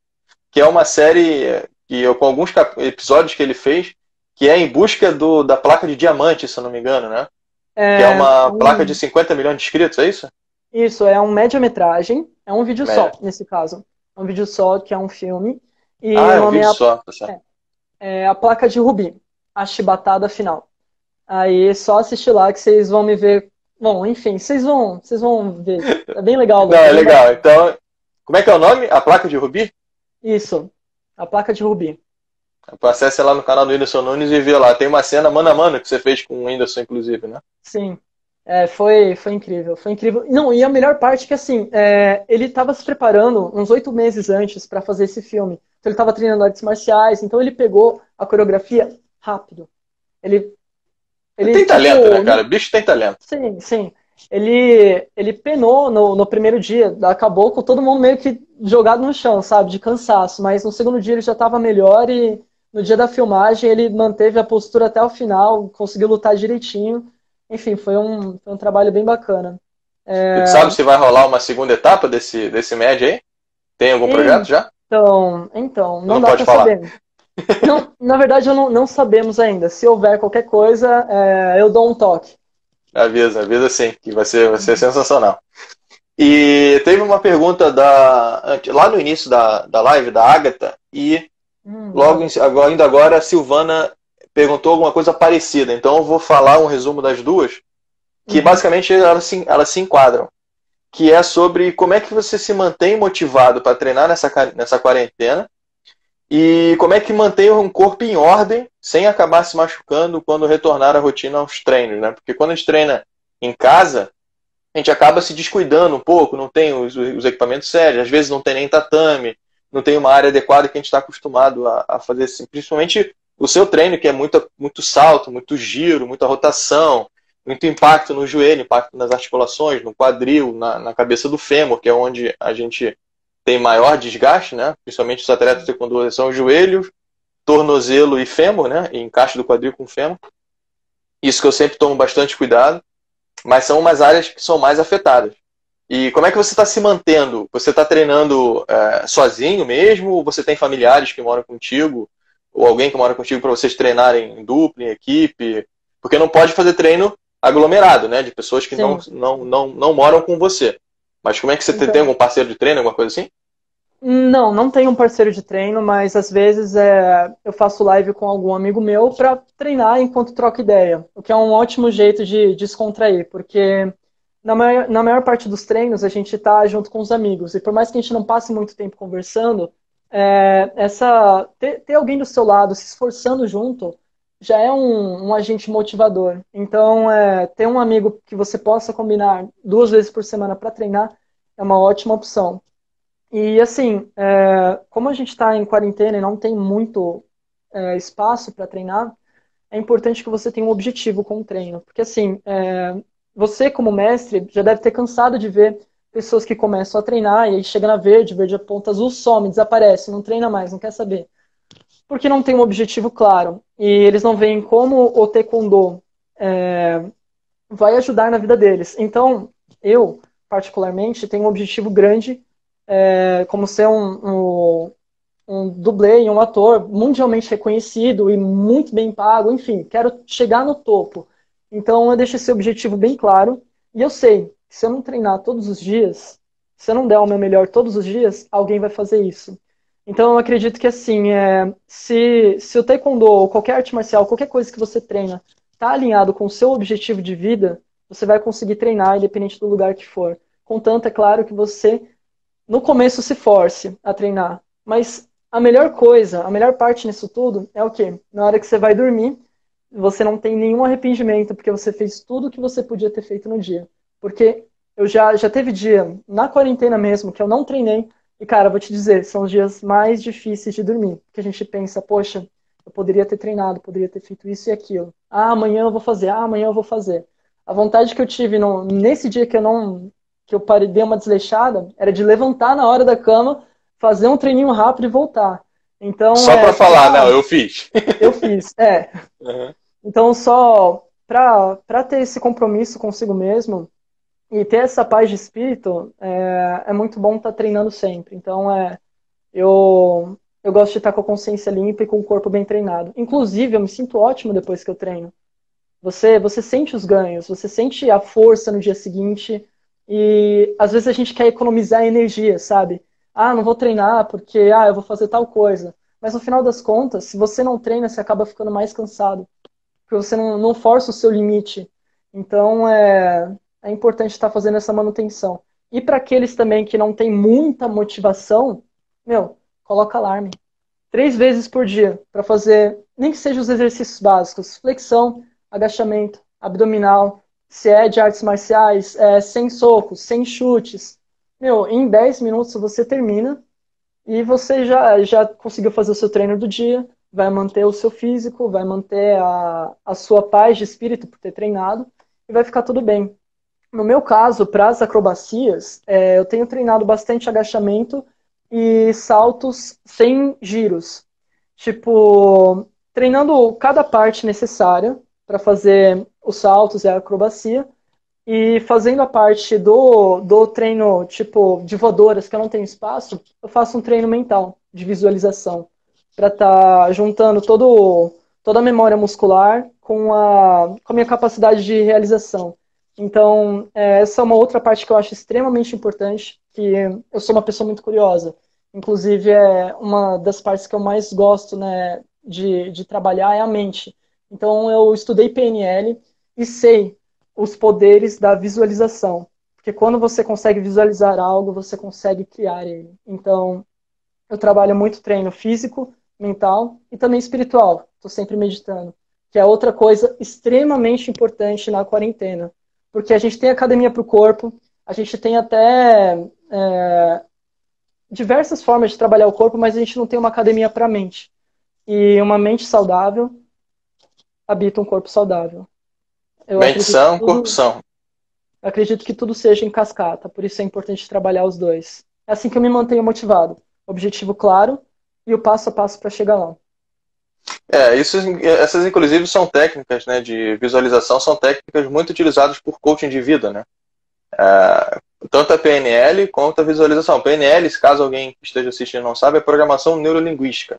Que é uma série que eu, com alguns episódios que ele fez, que é em busca do, da placa de diamante, se eu não me engano, né? É, que é uma um... placa de 50 milhões de inscritos, é isso? Isso, é um média-metragem, é um vídeo Média. só, nesse caso. É um vídeo só, que é um filme. E ah, é um vídeo é a... só, tá certo. É, é a placa de Rubi a chibatada final. Aí só assistir lá que vocês vão me ver. Bom, enfim, vocês vão, vocês vão ver. É bem legal. Não, é legal. Então, como é que é o nome? A placa de Rubi? Isso, a placa de Rubi. Acesse lá no canal do Whindersson Nunes e vê lá. Tem uma cena mano a mano que você fez com o Whindersson, inclusive, né? Sim. É, foi, foi incrível, foi incrível. Não, e a melhor parte é que, assim, é, ele estava se preparando uns oito meses antes para fazer esse filme. Então, ele estava treinando artes marciais, então ele pegou a coreografia rápido. Ele. ele tem tipo, talento, né, cara? Bicho tem talento. Sim, sim. Ele, ele penou no, no primeiro dia, acabou com todo mundo meio que jogado no chão, sabe? De cansaço. Mas no segundo dia ele já estava melhor e no dia da filmagem ele manteve a postura até o final, conseguiu lutar direitinho. Enfim, foi um, foi um trabalho bem bacana. É... sabe se vai rolar uma segunda etapa desse, desse médio aí? Tem algum projeto já? Então, então não, não dá para saber. Não, na verdade, não, não, sabemos ainda. Se houver qualquer coisa, é, eu dou um toque. Avisa, avisa sim, que vai ser, vai ser sensacional. E teve uma pergunta da, lá no início da, da live, da Agatha, e hum, logo agora, ainda agora a Silvana perguntou alguma coisa parecida. Então eu vou falar um resumo das duas, que uhum. basicamente elas se, elas se enquadram. Que é sobre como é que você se mantém motivado para treinar nessa, nessa quarentena e como é que mantém um corpo em ordem sem acabar se machucando quando retornar à rotina aos treinos, né? Porque quando a gente treina em casa, a gente acaba se descuidando um pouco, não tem os, os equipamentos sérios, às vezes não tem nem tatame, não tem uma área adequada que a gente está acostumado a, a, fazer, assim, principalmente o seu treino, que é muito, muito salto, muito giro, muita rotação, muito impacto no joelho, impacto nas articulações, no quadril, na, na cabeça do fêmur, que é onde a gente tem maior desgaste, né? Principalmente os atletas de taekwondo são joelhos, tornozelo e fêmur, né? E encaixe do quadril com fêmur. Isso que eu sempre tomo bastante cuidado, mas são umas áreas que são mais afetadas. E como é que você está se mantendo? Você está treinando é, sozinho mesmo? Ou você tem familiares que moram contigo? Ou alguém que mora contigo para vocês treinarem em dupla, em equipe? Porque não pode fazer treino aglomerado, né? De pessoas que não, não, não, não moram com você. Mas como é que você então... tem algum parceiro de treino, alguma coisa assim? Não, não tenho um parceiro de treino, mas às vezes é, eu faço live com algum amigo meu para treinar enquanto troco ideia, o que é um ótimo jeito de descontrair, porque na maior, na maior parte dos treinos a gente está junto com os amigos. E por mais que a gente não passe muito tempo conversando, é, essa ter, ter, alguém do seu lado se esforçando junto já é um, um agente motivador. Então, é, ter um amigo que você possa combinar duas vezes por semana para treinar é uma ótima opção. E assim, é, como a gente está em quarentena e não tem muito é, espaço para treinar, é importante que você tenha um objetivo com o treino. Porque assim, é, você como mestre já deve ter cansado de ver pessoas que começam a treinar e aí chega na verde, verde aponta azul, some, desaparece, não treina mais, não quer saber. Porque não tem um objetivo claro. E eles não veem como o taekwondo é, vai ajudar na vida deles. Então, eu, particularmente, tenho um objetivo grande é, como ser um, um, um dublê e um ator mundialmente reconhecido e muito bem pago, enfim, quero chegar no topo. Então eu deixo esse objetivo bem claro e eu sei que se eu não treinar todos os dias, se eu não der o meu melhor todos os dias, alguém vai fazer isso. Então eu acredito que assim, é, se, se o taekwondo ou qualquer arte marcial, qualquer coisa que você treina, está alinhado com o seu objetivo de vida, você vai conseguir treinar independente do lugar que for. Contanto, é claro que você no começo se force a treinar, mas a melhor coisa, a melhor parte nisso tudo é o quê? Na hora que você vai dormir, você não tem nenhum arrependimento, porque você fez tudo o que você podia ter feito no dia. Porque eu já, já teve dia, na quarentena mesmo, que eu não treinei, e cara, vou te dizer, são os dias mais difíceis de dormir. Porque a gente pensa, poxa, eu poderia ter treinado, poderia ter feito isso e aquilo. Ah, amanhã eu vou fazer, ah, amanhã eu vou fazer. A vontade que eu tive no, nesse dia que eu não. que eu parei, dei uma desleixada, era de levantar na hora da cama, fazer um treininho rápido e voltar. Então, Só é, para falar, não, eu fiz. Eu fiz, é. Uhum. Então, só para ter esse compromisso consigo mesmo e ter essa paz de espírito, é, é muito bom estar tá treinando sempre. Então, é, eu, eu gosto de estar com a consciência limpa e com o corpo bem treinado. Inclusive, eu me sinto ótimo depois que eu treino. Você, você sente os ganhos, você sente a força no dia seguinte e às vezes a gente quer economizar energia, sabe? Ah, não vou treinar porque ah, eu vou fazer tal coisa. Mas no final das contas, se você não treina, você acaba ficando mais cansado porque você não, não força o seu limite. Então é, é importante estar fazendo essa manutenção. E para aqueles também que não têm muita motivação, meu, coloca alarme. Três vezes por dia para fazer, nem que seja os exercícios básicos, flexão, agachamento, abdominal, se é de artes marciais, é, sem socos, sem chutes. Meu, em 10 minutos você termina e você já, já conseguiu fazer o seu treino do dia, vai manter o seu físico, vai manter a, a sua paz de espírito por ter treinado e vai ficar tudo bem. No meu caso, para as acrobacias, é, eu tenho treinado bastante agachamento e saltos sem giros. Tipo, treinando cada parte necessária para fazer os saltos e a acrobacia e fazendo a parte do, do treino, tipo, de voadoras, que eu não tenho espaço, eu faço um treino mental, de visualização para estar tá juntando todo, toda a memória muscular com a, com a minha capacidade de realização. Então, é, essa é uma outra parte que eu acho extremamente importante, que eu sou uma pessoa muito curiosa. Inclusive, é uma das partes que eu mais gosto né, de, de trabalhar é a mente. Então, eu estudei PNL e sei os poderes da visualização. Porque quando você consegue visualizar algo, você consegue criar ele. Então, eu trabalho muito treino físico, mental e também espiritual. Estou sempre meditando, que é outra coisa extremamente importante na quarentena, porque a gente tem academia para o corpo, a gente tem até é, diversas formas de trabalhar o corpo, mas a gente não tem uma academia para a mente. E uma mente saudável habita um corpo saudável. Eu mente são, tudo, corpo são. Acredito que tudo seja em cascata, por isso é importante trabalhar os dois. É assim que eu me mantenho motivado. Objetivo claro, e o passo a passo para chegar lá. É, isso, essas inclusive são técnicas né, de visualização, são técnicas muito utilizadas por coaching de vida, né? É, tanto a PNL quanto a visualização. PNL, caso alguém esteja assistindo não sabe, é programação neurolinguística.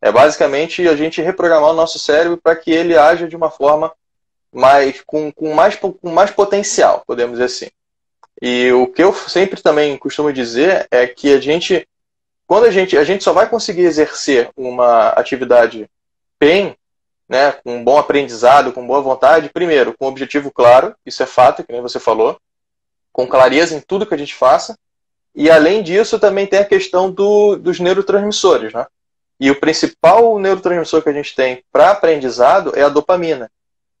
É basicamente a gente reprogramar o nosso cérebro para que ele haja de uma forma mais com, com, mais, com mais potencial, podemos dizer assim. E o que eu sempre também costumo dizer é que a gente quando a gente, a gente só vai conseguir exercer uma atividade bem, né, com um bom aprendizado, com boa vontade, primeiro, com um objetivo claro, isso é fato, que nem você falou, com clareza em tudo que a gente faça. E além disso, também tem a questão do, dos neurotransmissores, né? E o principal neurotransmissor que a gente tem para aprendizado é a dopamina,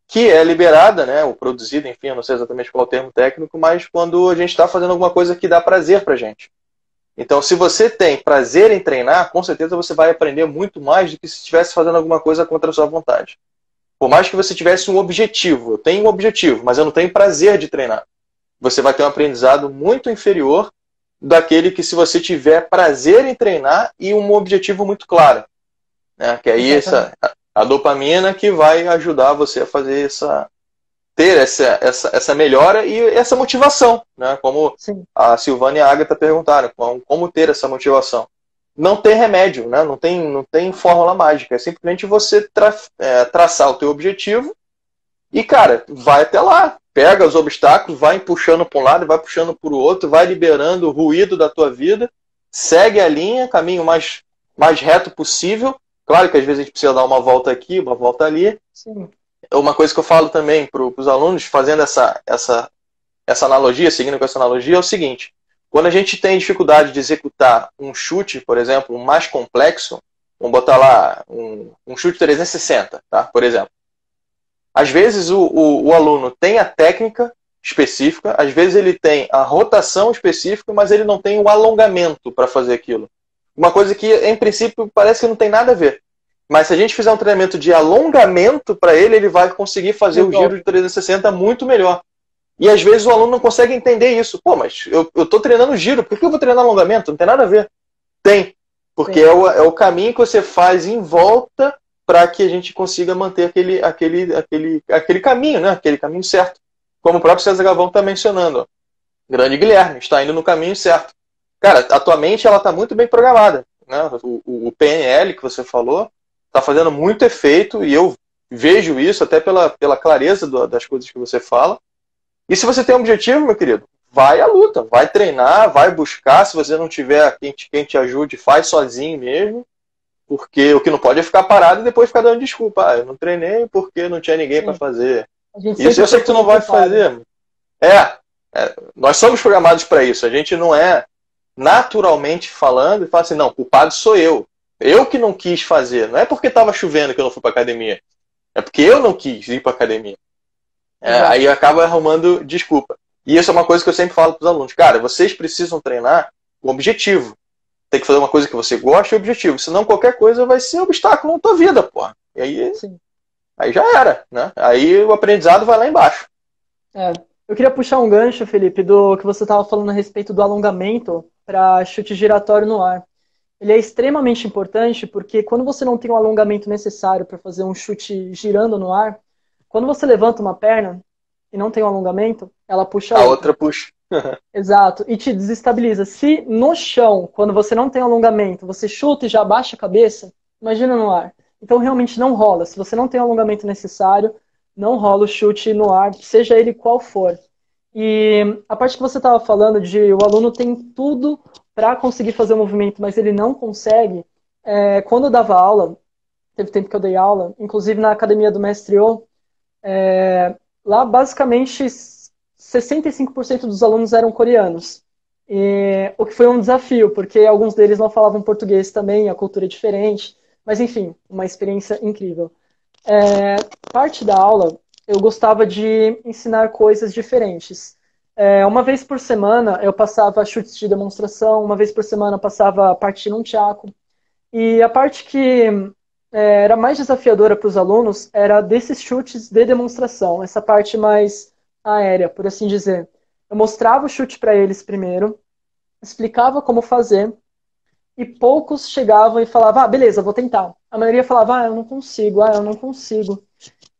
que é liberada, né, ou produzida, enfim, eu não sei exatamente qual é o termo técnico, mas quando a gente está fazendo alguma coisa que dá prazer para gente. Então, se você tem prazer em treinar, com certeza você vai aprender muito mais do que se estivesse fazendo alguma coisa contra a sua vontade. Por mais que você tivesse um objetivo, eu tenho um objetivo, mas eu não tenho prazer de treinar. Você vai ter um aprendizado muito inferior daquele que se você tiver prazer em treinar e um objetivo muito claro. Né? Que aí essa, a dopamina que vai ajudar você a fazer essa, ter essa, essa, essa melhora e essa motivação, né? Como Sim. a Silvana e a Agatha perguntaram, como, como ter essa motivação. Não tem remédio, né? Não tem, não tem fórmula mágica. É simplesmente você tra é, traçar o teu objetivo e, cara, vai até lá. Pega os obstáculos, vai puxando para um lado, vai puxando para o outro, vai liberando o ruído da tua vida, segue a linha, caminho mais, mais reto possível. Claro que às vezes a gente precisa dar uma volta aqui, uma volta ali. Sim uma coisa que eu falo também para os alunos, fazendo essa, essa, essa analogia, seguindo com essa analogia, é o seguinte: quando a gente tem dificuldade de executar um chute, por exemplo, um mais complexo, vamos botar lá um, um chute 360, tá? por exemplo. Às vezes o, o, o aluno tem a técnica específica, às vezes ele tem a rotação específica, mas ele não tem o alongamento para fazer aquilo. Uma coisa que, em princípio, parece que não tem nada a ver. Mas se a gente fizer um treinamento de alongamento para ele, ele vai conseguir fazer o giro de 360 muito melhor. E às vezes o aluno não consegue entender isso. Pô, mas eu, estou treinando giro, por que eu vou treinar alongamento? Não tem nada a ver. Tem. Porque é o, é o caminho que você faz em volta para que a gente consiga manter aquele, aquele, aquele, aquele caminho, né? Aquele caminho certo. Como o próprio César Gavão está mencionando. Ó. Grande Guilherme, está indo no caminho certo. Cara, a tua mente ela está muito bem programada. Né? O, o PNL que você falou, está fazendo muito efeito e eu vejo isso até pela, pela clareza do, das coisas que você fala. E se você tem um objetivo, meu querido, vai à luta, vai treinar, vai buscar. Se você não tiver quem te, quem te ajude, faz sozinho mesmo. Porque o que não pode é ficar parado e depois ficar dando desculpa. Ah, eu não treinei porque não tinha ninguém para fazer. Isso eu sei que tu não vai fazer. É, é, nós somos programados para isso. A gente não é naturalmente falando e fala assim, não, culpado sou eu. Eu que não quis fazer. Não é porque estava chovendo que eu não fui para academia. É porque eu não quis ir para academia. É, aí acaba arrumando desculpa. E isso é uma coisa que eu sempre falo para os alunos. Cara, vocês precisam treinar com objetivo. Tem que fazer uma coisa que você gosta e objetivo. Senão qualquer coisa vai ser um obstáculo na tua vida, porra. E aí, Sim. aí já era, né? Aí o aprendizado vai lá embaixo. É. Eu queria puxar um gancho, Felipe, do que você estava falando a respeito do alongamento para chute giratório no ar ele é extremamente importante porque quando você não tem o alongamento necessário para fazer um chute girando no ar, quando você levanta uma perna e não tem o alongamento, ela puxa a, a outra. outra puxa. Exato, e te desestabiliza. Se no chão, quando você não tem alongamento, você chuta e já abaixa a cabeça, imagina no ar. Então realmente não rola. Se você não tem o alongamento necessário, não rola o chute no ar, seja ele qual for. E a parte que você estava falando de o aluno tem tudo para conseguir fazer o movimento, mas ele não consegue. É, quando eu dava aula, teve tempo que eu dei aula, inclusive na academia do Mestre O, é, lá basicamente 65% dos alunos eram coreanos. E, o que foi um desafio, porque alguns deles não falavam português também, a cultura é diferente, mas enfim, uma experiência incrível. É, parte da aula, eu gostava de ensinar coisas diferentes. É, uma vez por semana eu passava chutes de demonstração, uma vez por semana eu passava parte num tchaco. E a parte que é, era mais desafiadora para os alunos era desses chutes de demonstração, essa parte mais aérea, por assim dizer. Eu mostrava o chute para eles primeiro, explicava como fazer, e poucos chegavam e falavam, ah, beleza, vou tentar. A maioria falava, ah, eu não consigo, ah, eu não consigo.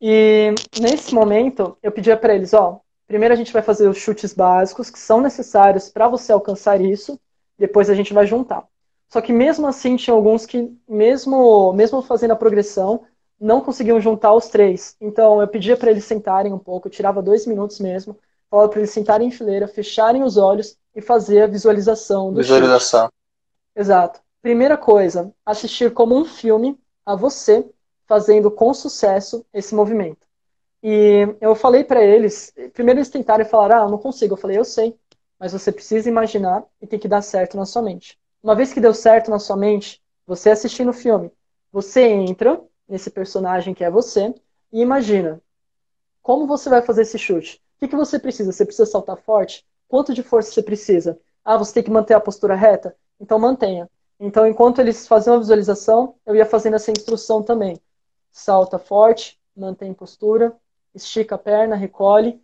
E nesse momento, eu pedia para eles, ó, Primeiro a gente vai fazer os chutes básicos que são necessários para você alcançar isso, depois a gente vai juntar. Só que mesmo assim tinha alguns que, mesmo, mesmo fazendo a progressão, não conseguiam juntar os três. Então eu pedia para eles sentarem um pouco, eu tirava dois minutos mesmo, falava para eles sentarem em fileira, fecharem os olhos e fazer a visualização do Visualização. Chute. Exato. Primeira coisa, assistir como um filme a você fazendo com sucesso esse movimento. E eu falei para eles, primeiro eles tentaram e falaram, ah, eu não consigo. Eu falei, eu sei. mas você precisa imaginar e tem que dar certo na sua mente. Uma vez que deu certo na sua mente, você assistindo o filme, você entra nesse personagem que é você e imagina como você vai fazer esse chute. O que, que você precisa? Você precisa saltar forte? Quanto de força você precisa? Ah, você tem que manter a postura reta? Então mantenha. Então, enquanto eles faziam a visualização, eu ia fazendo essa instrução também. Salta forte, mantém postura, estica a perna, recolhe.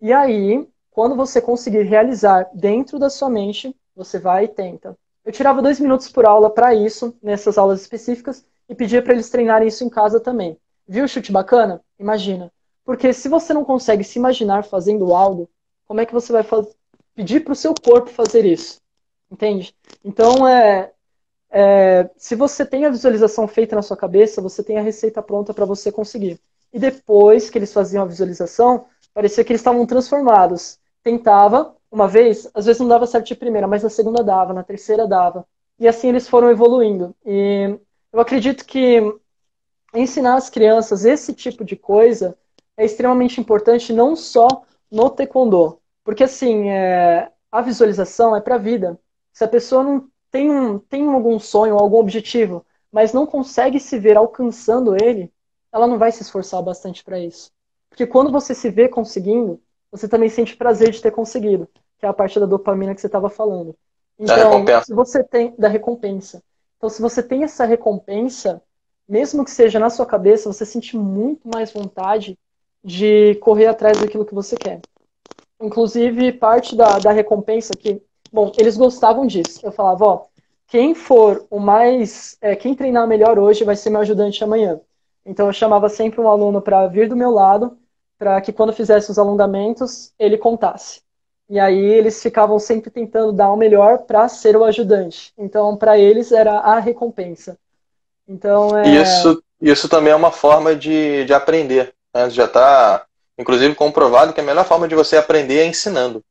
E aí, quando você conseguir realizar dentro da sua mente, você vai e tenta. Eu tirava dois minutos por aula para isso, nessas aulas específicas, e pedia para eles treinarem isso em casa também. Viu o chute bacana? Imagina. Porque se você não consegue se imaginar fazendo algo, como é que você vai pedir para o seu corpo fazer isso? Entende? Então, é, é, se você tem a visualização feita na sua cabeça, você tem a receita pronta para você conseguir. E depois que eles faziam a visualização, parecia que eles estavam transformados. Tentava, uma vez, às vezes não dava certo de primeira, mas na segunda dava, na terceira dava. E assim eles foram evoluindo. E eu acredito que ensinar as crianças esse tipo de coisa é extremamente importante, não só no taekwondo. Porque, assim, é, a visualização é para a vida. Se a pessoa não tem, um, tem algum sonho, algum objetivo, mas não consegue se ver alcançando ele, ela não vai se esforçar bastante para isso. Porque quando você se vê conseguindo, você também sente prazer de ter conseguido, que é a parte da dopamina que você estava falando. Então, se você tem da recompensa. Então, se você tem essa recompensa, mesmo que seja na sua cabeça, você sente muito mais vontade de correr atrás daquilo que você quer. Inclusive, parte da, da recompensa que, bom, eles gostavam disso. Eu falava, ó, quem for o mais, é, quem treinar melhor hoje vai ser meu ajudante amanhã. Então eu chamava sempre um aluno para vir do meu lado, para que quando fizesse os alongamentos, ele contasse. E aí eles ficavam sempre tentando dar o melhor para ser o ajudante. Então, para eles era a recompensa. Então, é... isso, isso também é uma forma de, de aprender. Né? Já está, inclusive, comprovado que a melhor forma de você aprender é ensinando.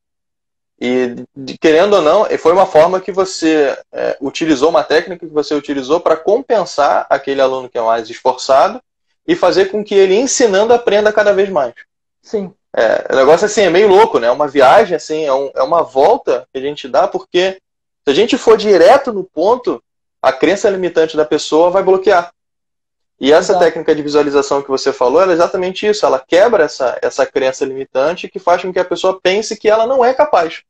E, querendo ou não, foi uma forma que você é, utilizou, uma técnica que você utilizou para compensar aquele aluno que é mais esforçado e fazer com que ele, ensinando, aprenda cada vez mais. Sim. É, o negócio assim é meio louco, né? É uma viagem, assim, é, um, é uma volta que a gente dá, porque se a gente for direto no ponto, a crença limitante da pessoa vai bloquear. E essa Exato. técnica de visualização que você falou é exatamente isso. Ela quebra essa, essa crença limitante que faz com que a pessoa pense que ela não é capaz.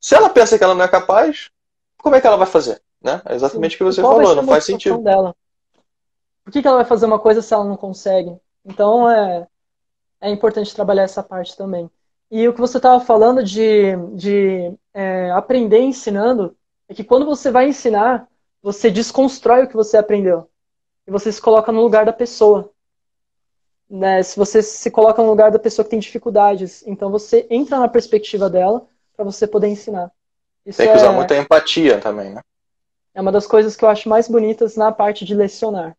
Se ela pensa que ela não é capaz, como é que ela vai fazer? Né? É exatamente o que você falou, não faz sentido. Dela? Por que, que ela vai fazer uma coisa se ela não consegue? Então, é, é importante trabalhar essa parte também. E o que você estava falando de, de é, aprender ensinando, é que quando você vai ensinar, você desconstrói o que você aprendeu. E você se coloca no lugar da pessoa. Né? Se você se coloca no lugar da pessoa que tem dificuldades. Então você entra na perspectiva dela para você poder ensinar. Isso tem que usar é, muita empatia também, né? É uma das coisas que eu acho mais bonitas na parte de lecionar.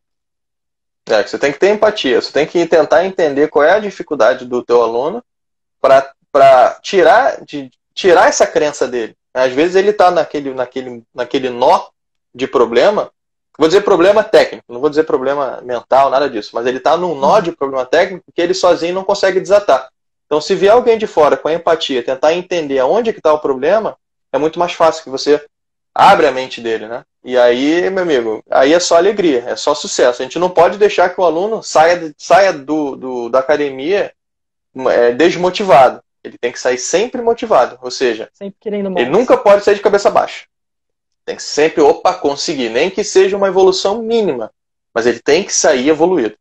É, você tem que ter empatia, você tem que tentar entender qual é a dificuldade do teu aluno para tirar, de, tirar essa crença dele. Às vezes ele está naquele, naquele, naquele nó de problema, vou dizer problema técnico, não vou dizer problema mental, nada disso, mas ele está num nó de problema técnico que ele sozinho não consegue desatar. Então, se vier alguém de fora com empatia, tentar entender aonde que está o problema, é muito mais fácil que você abre a mente dele, né? E aí, meu amigo, aí é só alegria, é só sucesso. A gente não pode deixar que o aluno saia, saia do, do da academia é, desmotivado. Ele tem que sair sempre motivado, ou seja, ele nunca pode sair de cabeça baixa. Tem que sempre, opa, conseguir, nem que seja uma evolução mínima, mas ele tem que sair evoluído.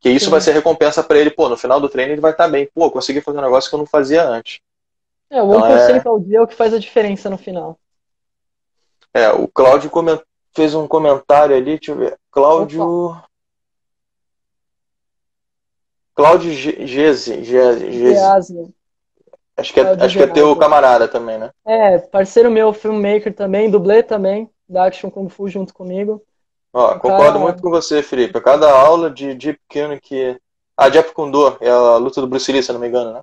Que isso Sim. vai ser recompensa para ele, pô, no final do treino ele vai estar tá bem. Pô, consegui fazer um negócio que eu não fazia antes. É, o 1% então, é... ao dia é o que faz a diferença no final. É, o Cláudio coment... fez um comentário ali, deixa eu ver. Cláudio. Cláudio Geze. Geze. Acho que, é, acho que é teu camarada também, né? É, parceiro meu, filmmaker também, dublê também, da Action Kung Fu junto comigo. Ó, concordo cara... muito com você, Felipe. Cada aula de Deep Kune que. Ah, Jeff Kundor, é a luta do Bruce Lee, se não me engano, né?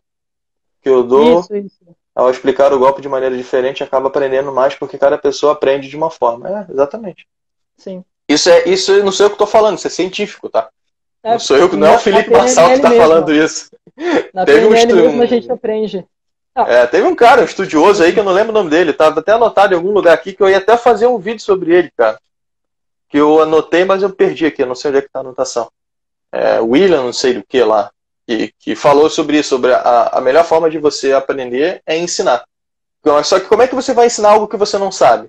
Que eu dou. Isso, isso ao explicar o golpe de maneira diferente, acaba aprendendo mais porque cada pessoa aprende de uma forma. É, exatamente. Sim. Isso é isso não sou eu que estou falando, isso é científico, tá? É, não sou eu, não é o Felipe Massal que está falando isso. Na Teve PNL um mesmo a gente aprende. Ah. É, teve um cara, um estudioso aí, que eu não lembro o nome dele, tava até anotado em algum lugar aqui, que eu ia até fazer um vídeo sobre ele, cara. Que eu anotei, mas eu perdi aqui, não sei onde é que tá a anotação. É, William, não sei do que lá, que, que falou sobre isso, sobre a, a melhor forma de você aprender é ensinar. Só que como é que você vai ensinar algo que você não sabe?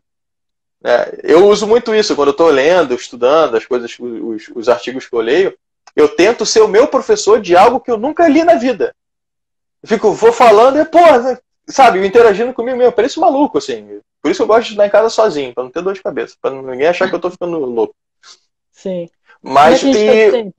É, eu uso muito isso quando eu estou lendo, estudando as coisas, os, os artigos que eu leio. Eu tento ser o meu professor de algo que eu nunca li na vida. Eu fico, vou falando e, pô, sabe, interagindo comigo mesmo. Parece maluco, assim. Por isso eu gosto de estudar em casa sozinho, para não ter dor de cabeça, para ninguém achar que eu estou ficando louco. Sim. Mas gente,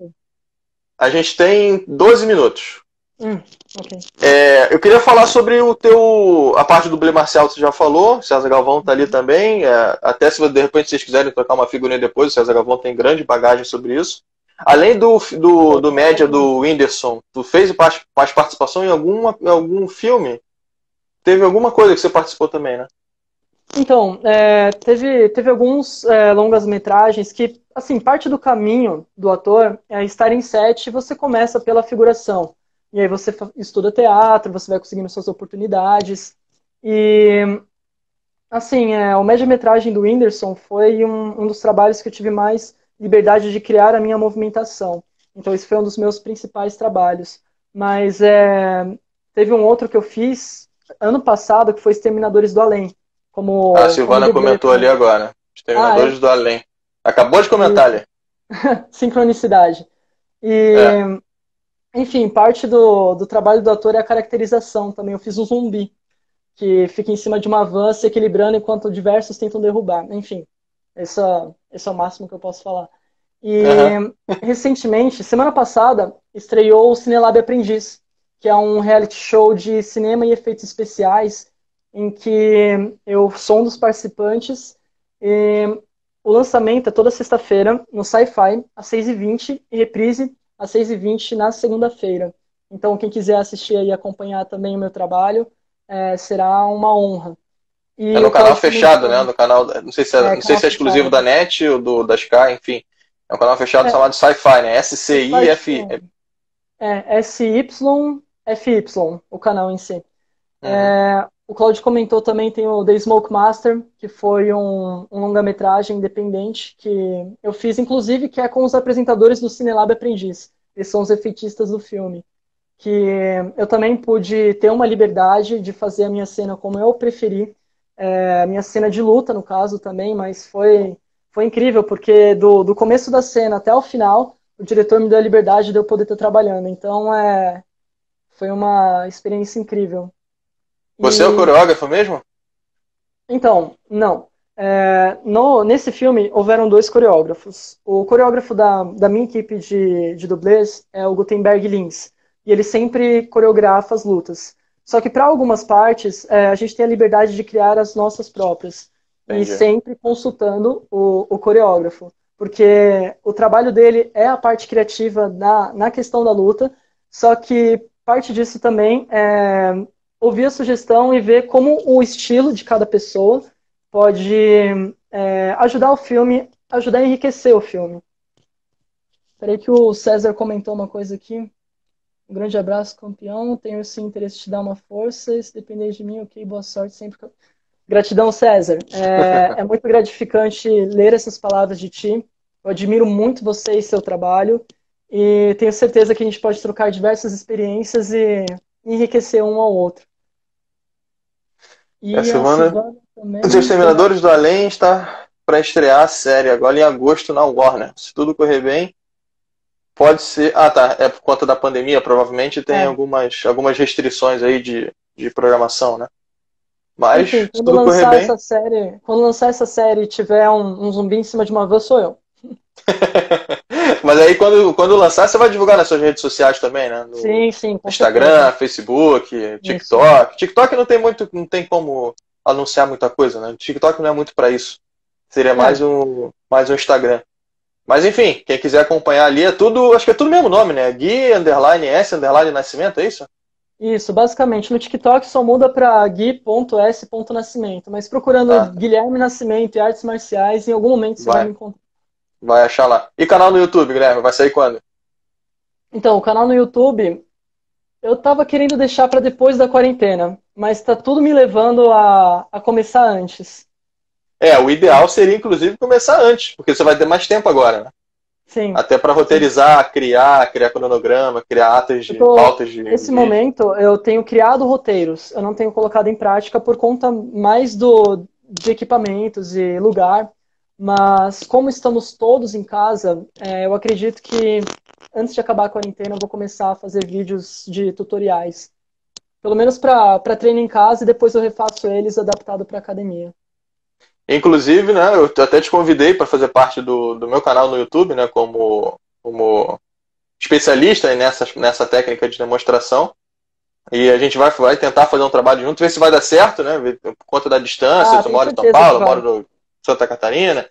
a gente tem 12 minutos. Hum, okay. é, eu queria falar sobre o teu. A parte do Blé Marcial você já falou, César Galvão tá ali uhum. também. É, até se de repente vocês quiserem trocar uma figurinha depois, o César Galvão tem grande bagagem sobre isso. Além do, do, do média do Whindersson, tu fez mais participação em, alguma, em algum filme? Teve alguma coisa que você participou também, né? Então, é, teve, teve alguns é, longas-metragens que, assim, parte do caminho do ator é estar em set e você começa pela figuração. E aí você estuda teatro, você vai conseguindo suas oportunidades. E, assim, é, o média-metragem do Whindersson foi um, um dos trabalhos que eu tive mais liberdade de criar a minha movimentação. Então, esse foi um dos meus principais trabalhos. Mas é, teve um outro que eu fiz ano passado, que foi Exterminadores do Além. Como, ah, a Silvana comentou ali agora. Exterminadores ah, é? do Além. Acabou de comentar ali. Sincronicidade. E, é. enfim, parte do, do trabalho do ator é a caracterização também. Eu fiz um zumbi, que fica em cima de uma van se equilibrando enquanto diversos tentam derrubar. Enfim, esse é, esse é o máximo que eu posso falar. E uhum. recentemente, semana passada, estreou o Cinelab Aprendiz, que é um reality show de cinema e efeitos especiais, em que eu sou um dos participantes. E o lançamento é toda sexta-feira no Sci-Fi, às 6h20, e reprise às 6h20 na segunda-feira. Então, quem quiser assistir e acompanhar também o meu trabalho, é, será uma honra. E é no canal fechado, né? No canal, não sei se é, é não sei se é exclusivo da NET ou do, da Sky, enfim. É um canal fechado é. chamado Sci-Fi, né? S-C-I-F. É, S-Y-F-Y, o canal em si. Uhum. É, o Claudio comentou também, tem o The Smoke Master, que foi um, um longa-metragem independente que eu fiz, inclusive, que é com os apresentadores do Cinelab Aprendiz. Eles são os efeitistas do filme. Que eu também pude ter uma liberdade de fazer a minha cena como eu preferi é, minha cena de luta, no caso, também, mas foi, foi incrível, porque do, do começo da cena até o final, o diretor me deu a liberdade de eu poder estar trabalhando. Então, é, foi uma experiência incrível. Você e... é o coreógrafo mesmo? Então, não. É, no, nesse filme, houveram dois coreógrafos. O coreógrafo da, da minha equipe de, de dublês é o Gutenberg Lins. E ele sempre coreografa as lutas. Só que para algumas partes, é, a gente tem a liberdade de criar as nossas próprias. Entendi. E sempre consultando o, o, coreógrafo. Porque o trabalho dele é a parte criativa na, na questão da luta, só que parte disso também é ouvir a sugestão e ver como o estilo de cada pessoa pode é, ajudar o filme, ajudar a enriquecer o filme. Peraí que o César comentou uma coisa aqui. Um grande abraço, campeão. Tenho sim interesse em te dar uma força. Se depender de mim, ok, boa sorte sempre. Gratidão, César. É, é, muito gratificante ler essas palavras de ti. Eu admiro muito você e seu trabalho. E tenho certeza que a gente pode trocar diversas experiências e enriquecer um ao outro. E a semana, também, Os Exterminadores do Além está para estrear a série agora em agosto na Warner. Se tudo correr bem, Pode ser. Ah, tá. É por conta da pandemia, provavelmente tem é. algumas, algumas restrições aí de, de programação, né? Mas Enfim, quando tudo lançar bem... essa série, quando lançar essa série e tiver um, um zumbi em cima de uma van, sou eu. Mas aí quando, quando lançar, você vai divulgar nas suas redes sociais também, né? No sim, sim. Instagram, certeza. Facebook, TikTok. Isso. TikTok não tem muito, não tem como anunciar muita coisa, né? TikTok não é muito para isso. Seria é. mais um, mais um Instagram. Mas enfim, quem quiser acompanhar ali é tudo, acho que é tudo o mesmo nome, né? Gui, underline, S, underline, Nascimento, é isso? Isso, basicamente. No TikTok só muda para gui.s.nascimento, mas procurando ah. Guilherme Nascimento e artes marciais, em algum momento você vai. vai me encontrar. Vai achar lá. E canal no YouTube, Guilherme, vai sair quando? Então, o canal no YouTube, eu tava querendo deixar para depois da quarentena. mas está tudo me levando a, a começar antes. É, o ideal seria, inclusive, começar antes, porque você vai ter mais tempo agora, né? Sim. Até para roteirizar, criar, criar cronograma, criar atas de tô, pautas de. Nesse momento, eu tenho criado roteiros, eu não tenho colocado em prática por conta mais do, de equipamentos e lugar. Mas como estamos todos em casa, é, eu acredito que antes de acabar a quarentena eu vou começar a fazer vídeos de tutoriais. Pelo menos para treino em casa e depois eu refaço eles adaptado para academia. Inclusive, né, eu até te convidei para fazer parte do, do meu canal no YouTube, né, como, como especialista nessa, nessa técnica de demonstração. E a gente vai, vai tentar fazer um trabalho junto, ver se vai dar certo, né? Por conta da distância, ah, tu mora em São Paulo, eu moro em Santa Catarina.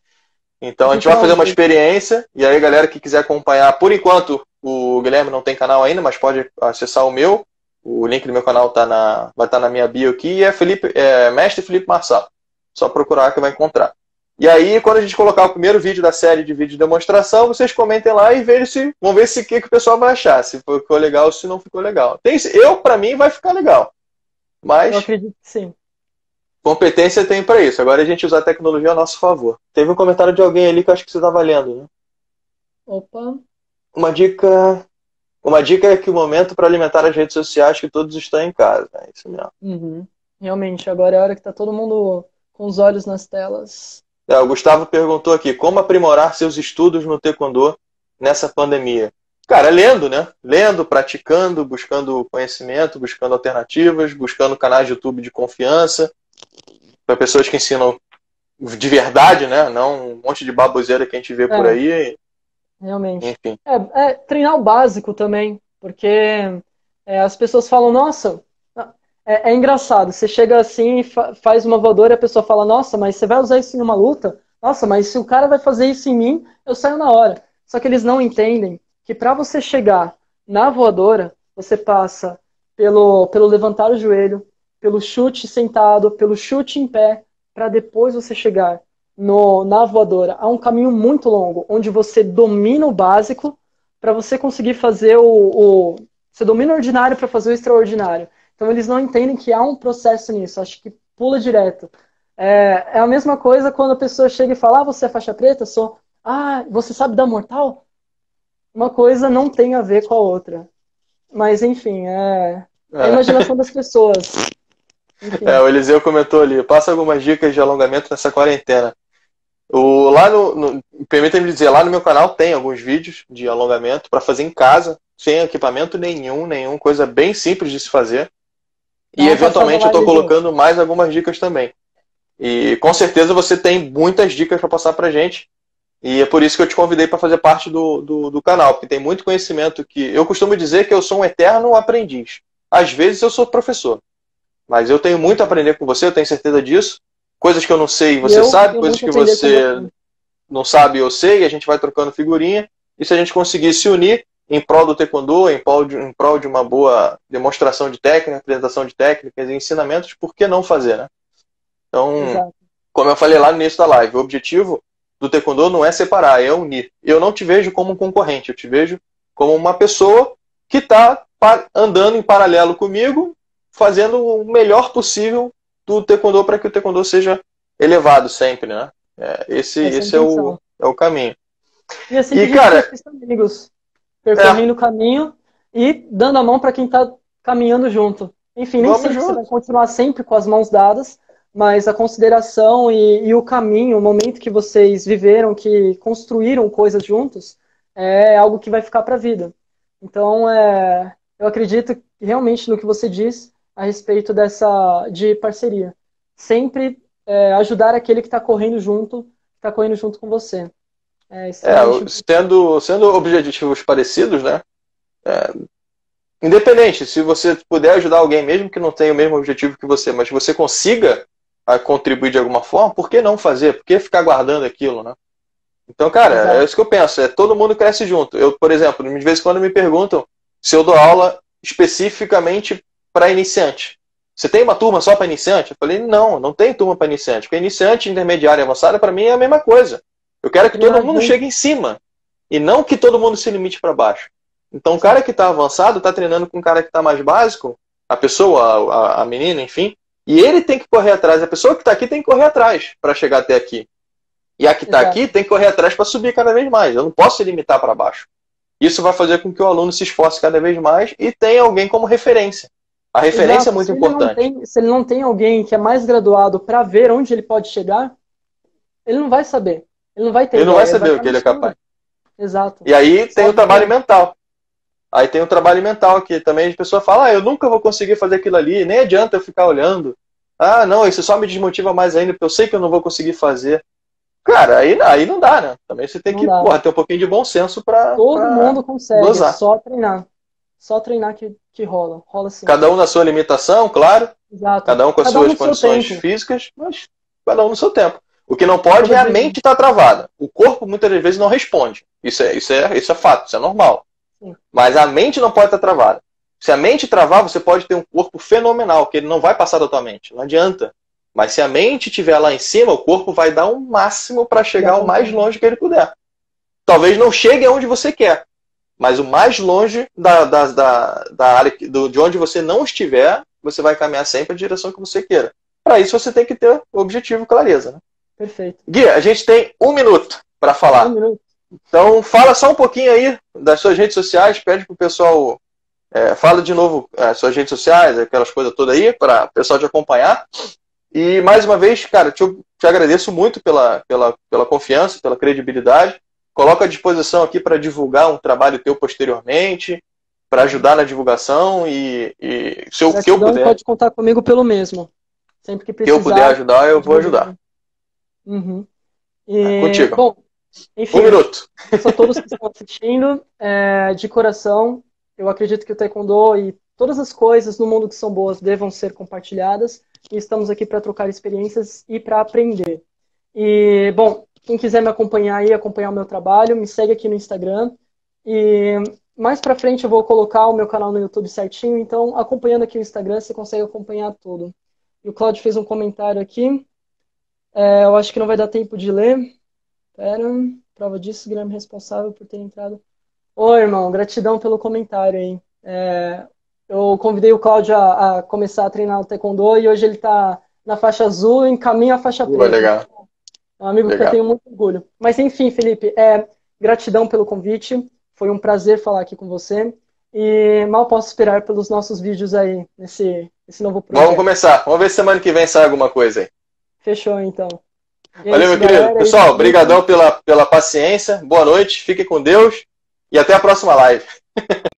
Então a gente vai fazer uma experiência, e aí galera que quiser acompanhar, por enquanto, o Guilherme não tem canal ainda, mas pode acessar o meu. O link do meu canal tá na, vai estar tá na minha bio aqui, e é, Felipe, é Mestre Felipe Marçal. Só procurar que vai encontrar. E aí, quando a gente colocar o primeiro vídeo da série de vídeo de demonstração, vocês comentem lá e vejam se. Vão ver se o que, que o pessoal vai achar. Se ficou legal ou se não ficou legal. Tem, eu, para mim, vai ficar legal. Mas. Eu acredito que sim. Competência tem para isso. Agora a gente usar a tecnologia a nosso favor. Teve um comentário de alguém ali que eu acho que você estava lendo, né? Opa. Uma dica. Uma dica é que o momento para alimentar as redes sociais que todos estão em casa. É isso mesmo. Uhum. Realmente, agora é a hora que está todo mundo com os olhos nas telas. É, o Gustavo perguntou aqui, como aprimorar seus estudos no Taekwondo nessa pandemia? Cara, lendo, né? Lendo, praticando, buscando conhecimento, buscando alternativas, buscando canais de YouTube de confiança, para pessoas que ensinam de verdade, né? Não um monte de baboseira que a gente vê é, por aí. Realmente. Enfim. É, é, treinar o básico também, porque é, as pessoas falam, nossa, é, é, engraçado. Você chega assim e fa faz uma voadora e a pessoa fala: Nossa, mas você vai usar isso em uma luta? Nossa, mas se o cara vai fazer isso em mim, eu saio na hora. Só que eles não entendem que para você chegar na voadora, você passa pelo, pelo levantar o joelho, pelo chute sentado, pelo chute em pé, para depois você chegar no, na voadora. Há um caminho muito longo, onde você domina o básico para você conseguir fazer o, o. Você domina o ordinário para fazer o extraordinário. Então eles não entendem que há um processo nisso, acho que pula direto. É, é a mesma coisa quando a pessoa chega e fala, ah, você é faixa preta? Sou. Ah, você sabe dar mortal? Uma coisa não tem a ver com a outra. Mas, enfim, é, é a imaginação das pessoas. Enfim. É, o Eliseu comentou ali, passa algumas dicas de alongamento nessa quarentena. O, lá no, no permita-me dizer, lá no meu canal tem alguns vídeos de alongamento para fazer em casa, sem equipamento nenhum, nenhum, coisa bem simples de se fazer. E eventualmente eu estou colocando mais algumas dicas também. E com certeza você tem muitas dicas para passar para gente. E é por isso que eu te convidei para fazer parte do, do, do, canal, porque tem muito conhecimento que. Eu costumo dizer que eu sou um eterno aprendiz. Às vezes eu sou professor. Mas eu tenho muito a aprender com você, eu tenho certeza disso. Coisas que eu não sei, você eu, sabe, coisas que você não sabe, eu sei, e a gente vai trocando figurinha. E se a gente conseguir se unir, em prol do taekwondo, em prol, de, em prol de uma boa demonstração de técnica, apresentação de técnicas e ensinamentos, por que não fazer, né? Então, Exato. como eu falei lá no início da live, o objetivo do taekwondo não é separar, é unir. Eu não te vejo como um concorrente, eu te vejo como uma pessoa que está andando em paralelo comigo, fazendo o melhor possível do taekwondo para que o taekwondo seja elevado sempre, né? É, esse esse é o, é o caminho. E assim, e, cara, amigos percorrendo é. o caminho e dando a mão para quem está caminhando junto. Enfim, nem sei se você vai continuar sempre com as mãos dadas, mas a consideração e, e, o caminho, o momento que vocês viveram, que construíram coisas juntos, é algo que vai ficar para a vida. Então, é, eu acredito realmente no que você diz a respeito dessa de parceria. Sempre é, ajudar aquele que está correndo junto, está correndo junto com você. É, é sendo, sendo objetivos parecidos, né? É, independente, se você puder ajudar alguém, mesmo que não tenha o mesmo objetivo que você, mas você consiga contribuir de alguma forma, por que não fazer? Por que ficar guardando aquilo, né? Então, cara, Exato. é isso que eu penso. É todo mundo cresce junto. Eu, por exemplo, de vez em quando me perguntam se eu dou aula especificamente para iniciante. Você tem uma turma só para iniciante? Eu falei, não, não tem turma para iniciante. Porque iniciante, intermediário e avançado, para mim é a mesma coisa. Eu quero que todo mundo chegue em cima. E não que todo mundo se limite para baixo. Então, o cara que está avançado está treinando com o cara que está mais básico. a pessoa, a, a menina, enfim, e ele tem que correr atrás. A pessoa que está aqui tem que correr atrás para chegar até aqui. E a que está aqui tem que correr atrás para subir cada vez mais. Eu não posso se limitar para baixo. Isso vai fazer com que o aluno se esforce cada vez mais e tenha alguém como referência. A referência Exato. é muito se importante. Tem, se ele não tem alguém que é mais graduado para ver onde ele pode chegar, ele não vai saber. Ele não vai ter. Ele não vai saber o que ele é capaz. Exato. E aí tem o trabalho mental. Aí tem o trabalho mental, que também a pessoa fala, ah, eu nunca vou conseguir fazer aquilo ali, nem adianta eu ficar olhando. Ah, não, isso só me desmotiva mais ainda, porque eu sei que eu não vou conseguir fazer. Cara, aí, aí não dá, né? Também você tem não que porra, ter um pouquinho de bom senso para. Todo pra mundo consegue, gozar. só treinar. Só treinar que, que rola. Rola sim. Cada um na sua limitação, claro. Exato. Cada um com as cada suas um condições físicas, mas cada um no seu tempo. O que não pode é a mente estar tá travada. O corpo muitas vezes não responde. Isso é, isso é, isso é fato, isso é normal. Sim. Mas a mente não pode estar tá travada. Se a mente travar, você pode ter um corpo fenomenal, que ele não vai passar da tua mente. Não adianta. Mas se a mente estiver lá em cima, o corpo vai dar um máximo para chegar o mais longe que ele puder. Talvez não chegue aonde você quer, mas o mais longe da, da, da, da área do, de onde você não estiver, você vai caminhar sempre a direção que você queira. Para isso você tem que ter objetivo clareza. Né? Perfeito. Gui, a gente tem um minuto para falar. Um minuto. Então fala só um pouquinho aí das suas redes sociais, pede pro pessoal. É, fala de novo as é, suas redes sociais, aquelas coisas todas aí, para o pessoal te acompanhar. E mais uma vez, cara, te, te agradeço muito pela, pela, pela confiança, pela credibilidade. Coloco à disposição aqui para divulgar um trabalho teu posteriormente, para ajudar na divulgação e, e se eu, que eu puder. pode contar comigo pelo mesmo. Sempre que precisar. Se eu puder ajudar, eu vou ajudar. Uhum. E, é contigo. Bom, enfim, um minuto. São todos que estão assistindo. É, de coração, eu acredito que o Taekwondo e todas as coisas no mundo que são boas devam ser compartilhadas e estamos aqui para trocar experiências e para aprender. E, bom, quem quiser me acompanhar aí, acompanhar o meu trabalho, me segue aqui no Instagram. E mais para frente eu vou colocar o meu canal no YouTube certinho, então acompanhando aqui o Instagram você consegue acompanhar tudo. E o Claudio fez um comentário aqui. É, eu acho que não vai dar tempo de ler. Pera, prova disso, Guilherme responsável por ter entrado. Oi, irmão, gratidão pelo comentário aí. É, eu convidei o Cláudio a, a, começar a treinar o Taekwondo e hoje ele está na faixa azul em caminho à faixa preta. legal. É um amigo legal. que eu tenho muito orgulho. Mas enfim, Felipe, é, gratidão pelo convite. Foi um prazer falar aqui com você. E mal posso esperar pelos nossos vídeos aí, nesse, nesse novo projeto. Vamos começar. Vamos ver se semana que vem sai alguma coisa aí. Fechou, então. E Valeu, meu querido. Galera, Pessoal, obrigadão pela, pela paciência. Boa noite, fique com Deus e até a próxima live.